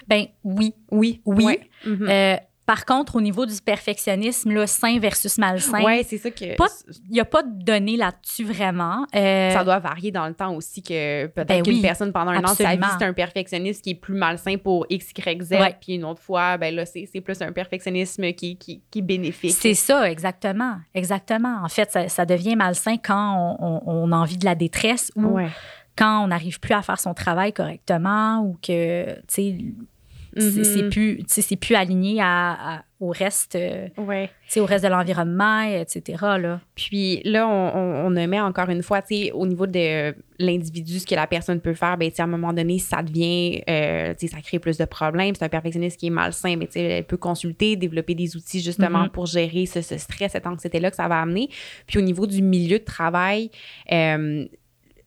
Ben oui. Oui, Oui. Ouais, Mhm. Euh, par contre, au niveau du perfectionnisme, là, sain versus malsain, Ouais, c'est ça que il n'y a pas de données là-dessus vraiment. Euh, ça doit varier dans le temps aussi que peut-être Ben qu'une oui, personne pendant un an de sa vie, c'est un perfectionniste qui est plus malsain pour X, Y, Z, Ouais. puis une autre fois, ben là, c'est c'est plus un perfectionnisme qui, qui, qui est bénéfique. C'est ça, exactement. Exactement. En fait, ça, ça devient malsain quand on, on- on a envie de la détresse ou Ouais. quand on n'arrive plus à faire son travail correctement ou que, tu sais, c'est- Mhm. c'est plus, c'est plus aligné à, à- au reste, euh, Ouais. au reste de l'environnement, etc. Là. Puis là, on, on, on met encore une fois, tu sais, au niveau de l'individu, ce que la personne peut faire, ben, à un moment donné, ça devient, euh, ça crée plus de problèmes. C'est un perfectionniste qui est malsain, mais elle peut consulter, développer des outils justement Mhm. pour gérer ce, ce stress, cette anxiété-là que ça va amener. Puis au niveau du milieu de travail, euh,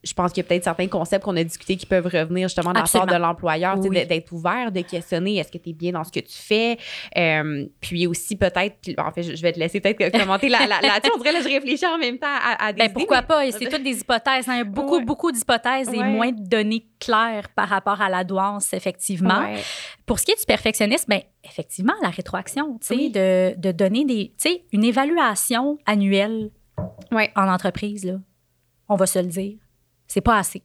je pense qu'il y a peut-être certains concepts qu'on a discutés qui peuvent revenir justement de la part de Absolument. l'employeur, Oui. d'être ouvert, de questionner est-ce que tu es bien dans ce que tu fais? Euh, puis aussi peut-être, en fait, je vais te laisser peut-être commenter là- là- là-dessus. On dirait là, je réfléchis en même temps à, à des Ben, pourquoi pas? C'est toutes des hypothèses. hein. Beaucoup, Ouais. beaucoup d'hypothèses et Ouais. moins de données claires par rapport à la douance, effectivement. Ouais. Pour ce qui est du perfectionnisme, ben, effectivement, la rétroaction, tu sais, Oui. de, de donner des, une évaluation annuelle en entreprise, là, on va se le dire, c'est pas assez.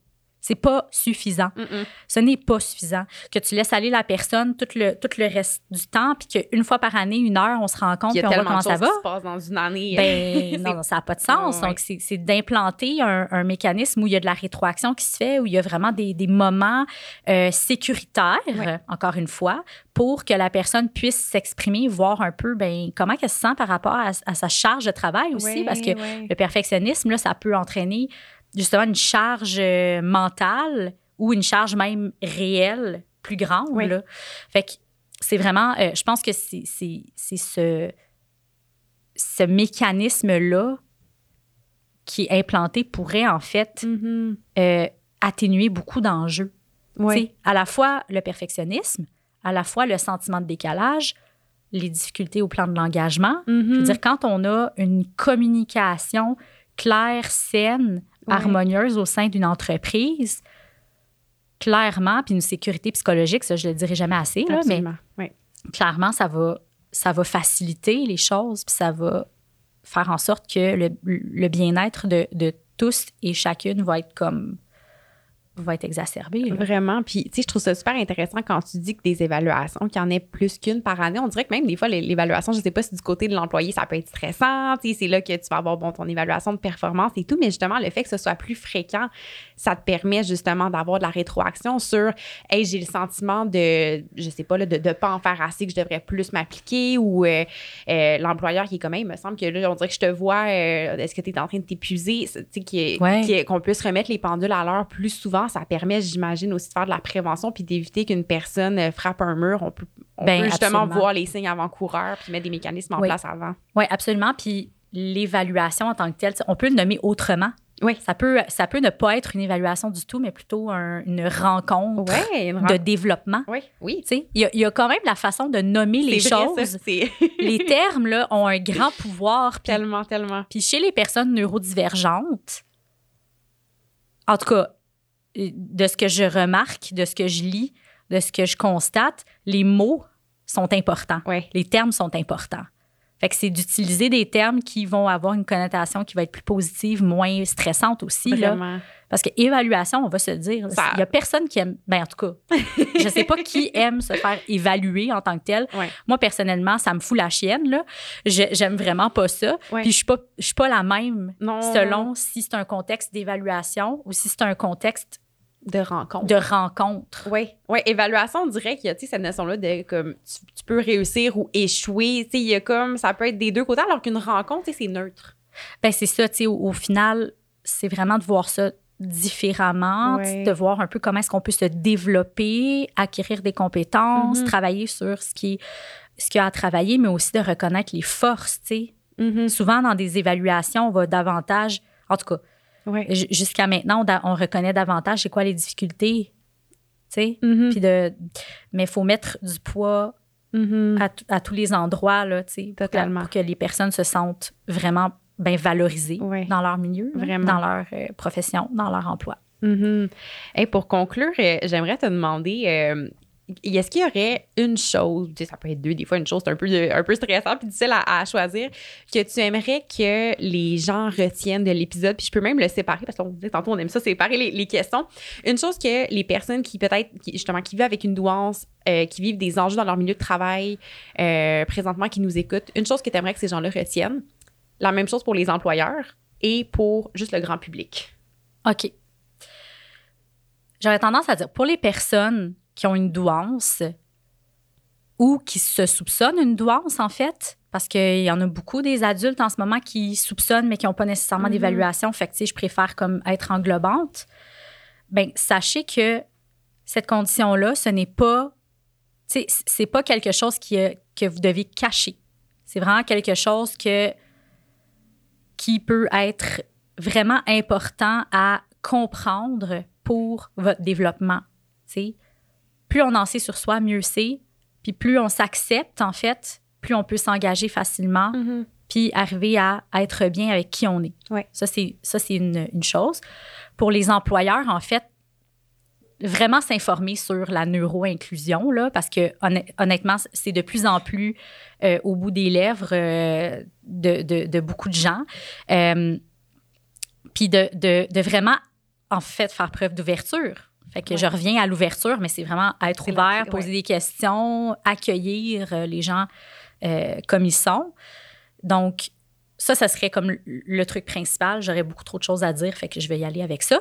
C'est pas suffisant. Mm-mm. Ce n'est pas suffisant. Que tu laisses aller la personne tout le, tout le reste du temps, puis qu'une fois par année, une heure, on se rencontre, Puis on voit comment ça va. qui se passent dans une année. Ben, non, non, ça n'a pas de sens. Ouais, ouais. Donc, c'est d'implanter un, un mécanisme où il y a de la rétroaction qui se fait, où il y a vraiment des, des moments euh, sécuritaires, Ouais. encore une fois, pour que la personne puisse s'exprimer, voir un peu ben, comment elle se sent par rapport à, à sa charge de travail aussi, Ouais, parce que le perfectionnisme, là, ça peut entraîner justement une charge euh, mentale ou une charge même réelle plus grande. Oui. là. Fait que c'est vraiment, euh, je pense que c'est ce, ce mécanisme-là qui est implanté pourrait en fait Mhm. euh, atténuer beaucoup d'enjeux. Sais, À la fois le perfectionnisme, à la fois le sentiment de décalage, les difficultés au plan de l'engagement, je veux dire, quand on a une communication claire, saine, Harmonieuse au sein d'une entreprise, clairement, puis une sécurité psychologique, ça, je le dirai jamais assez, là, mais clairement, ça va, ça va faciliter les choses, puis ça va faire en sorte que le, le bien-être de, de tous et chacune va être comme va être exacerbé. là. Vraiment. Puis, tu sais, je trouve ça super intéressant quand tu dis que des évaluations, qu'il y en ait plus qu'une par année. On dirait que même des fois, l'évaluation, je sais pas si du côté de l'employé, ça peut être stressant. Tu sais, c'est là que tu vas avoir, bon, ton évaluation de performance et tout. Mais justement, le fait que ce soit plus fréquent, ça te permet justement d'avoir de la rétroaction sur, hey, j'ai le sentiment de, je sais pas, là, de ne pas en faire assez, que je devrais plus m'appliquer ou euh, euh, l'employeur qui est quand même, il me semble que là, on dirait que je te vois, euh, est-ce que tu es en train de t'épuiser? Tu sais, Ouais. qu'on puisse remettre les pendules à l'heure plus souvent, ça permet, j'imagine, aussi de faire de la prévention puis d'éviter qu'une personne euh, frappe un mur. On peut, on Ben, peut justement absolument. voir les signes avant-coureurs puis mettre des mécanismes en Oui. place avant. Oui, absolument. Puis l'évaluation en tant que telle, on peut le nommer autrement. Oui. Ça peut, ça peut ne pas être une évaluation du tout, mais plutôt un- une rencontre Ouais, une de développement. Oui, oui. Il y, a- il y a quand même la façon de nommer les vrai, choses. ça, les termes là, ont un grand pouvoir. Tellement, tellement. Puis chez les personnes neurodivergentes, en tout cas, de ce que je remarque, de ce que je lis, de ce que je constate, les mots sont importants. Ouais. Les termes sont importants. Fait que c'est d'utiliser des termes qui vont avoir une connotation qui va être plus positive, moins stressante aussi. Là. Parce que évaluation, on va se dire, Ça- il y a personne qui aime. Ben, en tout cas, je sais pas qui aime se faire évaluer en tant que tel. Ouais. Moi, personnellement, ça me fout la chienne. Là. Je- J'aime vraiment pas ça. Ouais. Puis je suis pas, je suis pas la même Non. selon si c'est un contexte d'évaluation ou si c'est un contexte De rencontre. de rencontre. Oui, ouais, évaluation, on dirait qu'il y a cette notion-là de comme tu, tu peux réussir ou échouer. Il y a comme ça peut être des deux côtés, alors qu'une rencontre, c'est neutre. Ben, c'est ça, tu sais, au, au final, c'est vraiment de voir ça différemment, Ouais. de voir un peu comment est-ce qu'on peut se développer, acquérir des compétences, Mhm. travailler sur ce qui ce qu'il y a à travailler, mais aussi de reconnaître les forces, tu sais. Mhm. Souvent, dans des évaluations, on va davantage, en tout cas, Ouais. jusqu'à maintenant, on, reconnaît davantage c'est quoi les difficultés, tu sais. Puis de, mais il faut mettre du poids Mhm. à, à tous les endroits, là, tu sais, pour que- Totalement. pour que les personnes se sentent vraiment bien valorisées Ouais. dans leur milieu, Vraiment. dans leur euh, profession, dans leur emploi. Mhm. Hey, pour conclure, euh, j'aimerais te demander, euh, est-ce qu'il y aurait une chose, ça peut être deux, des fois une chose c'est un peu, un peu stressant puis difficile à, à choisir, que tu aimerais que les gens retiennent de l'épisode, puis je peux même le séparer, parce qu'on disait tantôt, on aime ça, séparer les, les questions. Une chose que les personnes qui peut-être, justement, qui vivent avec une douance, euh, qui vivent des enjeux dans leur milieu de travail, euh, présentement, qui nous écoutent, une chose que tu aimerais que ces gens-là retiennent, la même chose pour les employeurs et pour juste le grand public. OK. J'aurais tendance à dire, pour les personnes qui ont une douance ou qui se soupçonnent une douance, en fait, parce qu'il y en a beaucoup des adultes en ce moment qui soupçonnent, mais qui n'ont pas nécessairement Mhm. d'évaluation. Fait que, tu sais, je préfère comme être englobante. Bien, sachez que cette condition-là, ce n'est pas, tu sais, c- c'est pas quelque chose qui, que vous devez cacher. C'est vraiment quelque chose que, qui peut être vraiment important à comprendre pour votre développement. tu sais. Plus on en sait sur soi, mieux c'est. Puis plus on s'accepte, en fait, plus on peut s'engager facilement, puis arriver à, à être bien avec qui on est. Ouais. Ça, c'est, ça, c'est une, une chose. Pour les employeurs, en fait, vraiment s'informer sur la neuro-inclusion, là, parce que honn- honnêtement, c'est de plus en plus euh, au bout des lèvres euh, de, de- de beaucoup de gens. Euh, puis de, de- de vraiment, en fait, faire preuve d'ouverture. Fait que Ouais. je reviens à l'ouverture, mais c'est vraiment être ouvert, poser ouais. des questions, accueillir euh, les gens euh, comme ils sont. Donc, ça, ça serait comme le- truc principal. J'aurais beaucoup trop de choses à dire, fait que je vais y aller avec ça.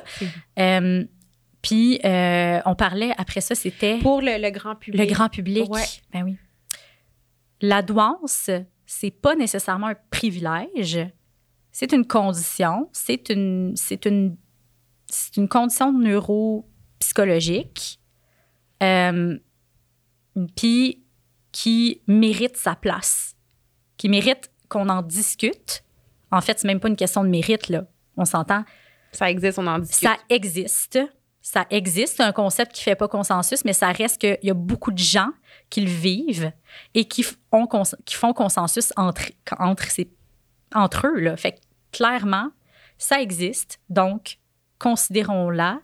Euh, puis, euh, on parlait, après ça, c'était Pour le, le grand public. le grand public. Ouais. Ben oui. La douance, c'est pas nécessairement un privilège. C'est une condition. C'est une, c'est une, c'est une condition neuropsychologique. Euh, puis qui mérite sa place, qui mérite qu'on en discute. En fait, c'est même pas une question de mérite, là. On s'entend? Ça existe, on en discute. Ça existe. Ça existe. C'est un concept qui fait pas consensus, mais ça reste qu'il y a beaucoup de gens qui le vivent et qui, ont font consensus entre, entre, ces- entre eux. Là. Fait que, clairement, ça existe. Donc, considérons-la,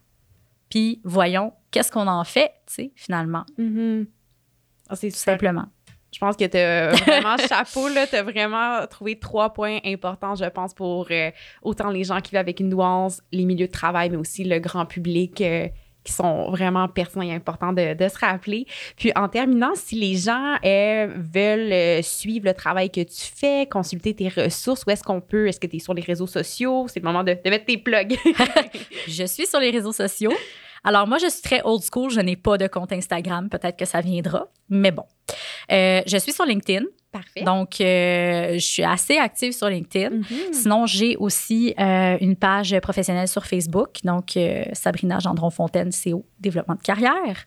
puis voyons qu'est-ce qu'on en fait, tu sais, finalement, Mhm. Ah, c'est simplement. Je pense que tu as vraiment chapeau, là. Tu as vraiment trouvé trois points importants, je pense, pour euh, autant les gens qui vivent avec une douance, les milieux de travail, mais aussi le grand public. euh, sont vraiment pertinents et importants de, de se rappeler. Puis en terminant, si les gens euh, veulent euh, suivre le travail que tu fais, consulter tes ressources, où est-ce qu'on peut? Est-ce que tu es sur les réseaux sociaux? C'est le moment de, de mettre tes plugs. Je suis sur les réseaux sociaux. Alors, moi, je suis très old school. Je n'ai pas de compte Instagram. Peut-être que ça viendra. Mais bon. Euh, je suis sur LinkedIn. Parfait. Donc, euh, je suis assez active sur LinkedIn. Mhm. Sinon, j'ai aussi euh, une page professionnelle sur Facebook. Donc, euh, Sabrina Gendron-Fontaine, CO, développement de carrière.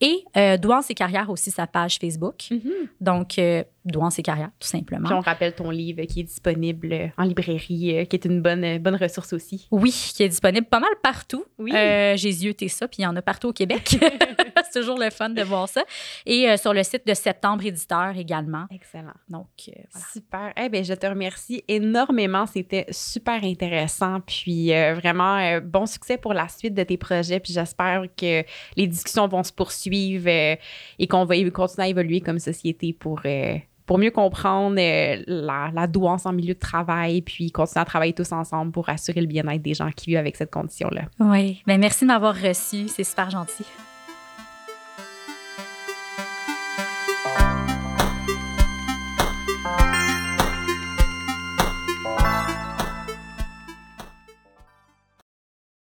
Et euh, Douance et carrière aussi, sa page Facebook. Mhm. Donc, euh, Douance et carrière, tout simplement. Puis on rappelle ton livre qui est disponible en librairie, euh, qui est une bonne, euh, bonne ressource aussi. Oui, qui est disponible pas mal partout. Oui. Euh, j'ai zioté ça, puis il y en a partout au Québec. C'est toujours le fun de voir ça. Et euh, sur le site de Septembre Éditeur également. Excellent. Donc, voilà. Super. Eh bien, je te remercie énormément. C'était super intéressant. Puis vraiment, bon succès pour la suite de tes projets. Puis j'espère que les discussions vont se poursuivre euh, et qu'on va continuer à évoluer comme société pour, euh, mieux comprendre euh, la, douance en milieu de travail, puis continuer à travailler tous ensemble pour assurer le bien-être des gens qui vivent avec cette condition-là. Oui. Ben, merci de m'avoir reçu. C'est super gentil.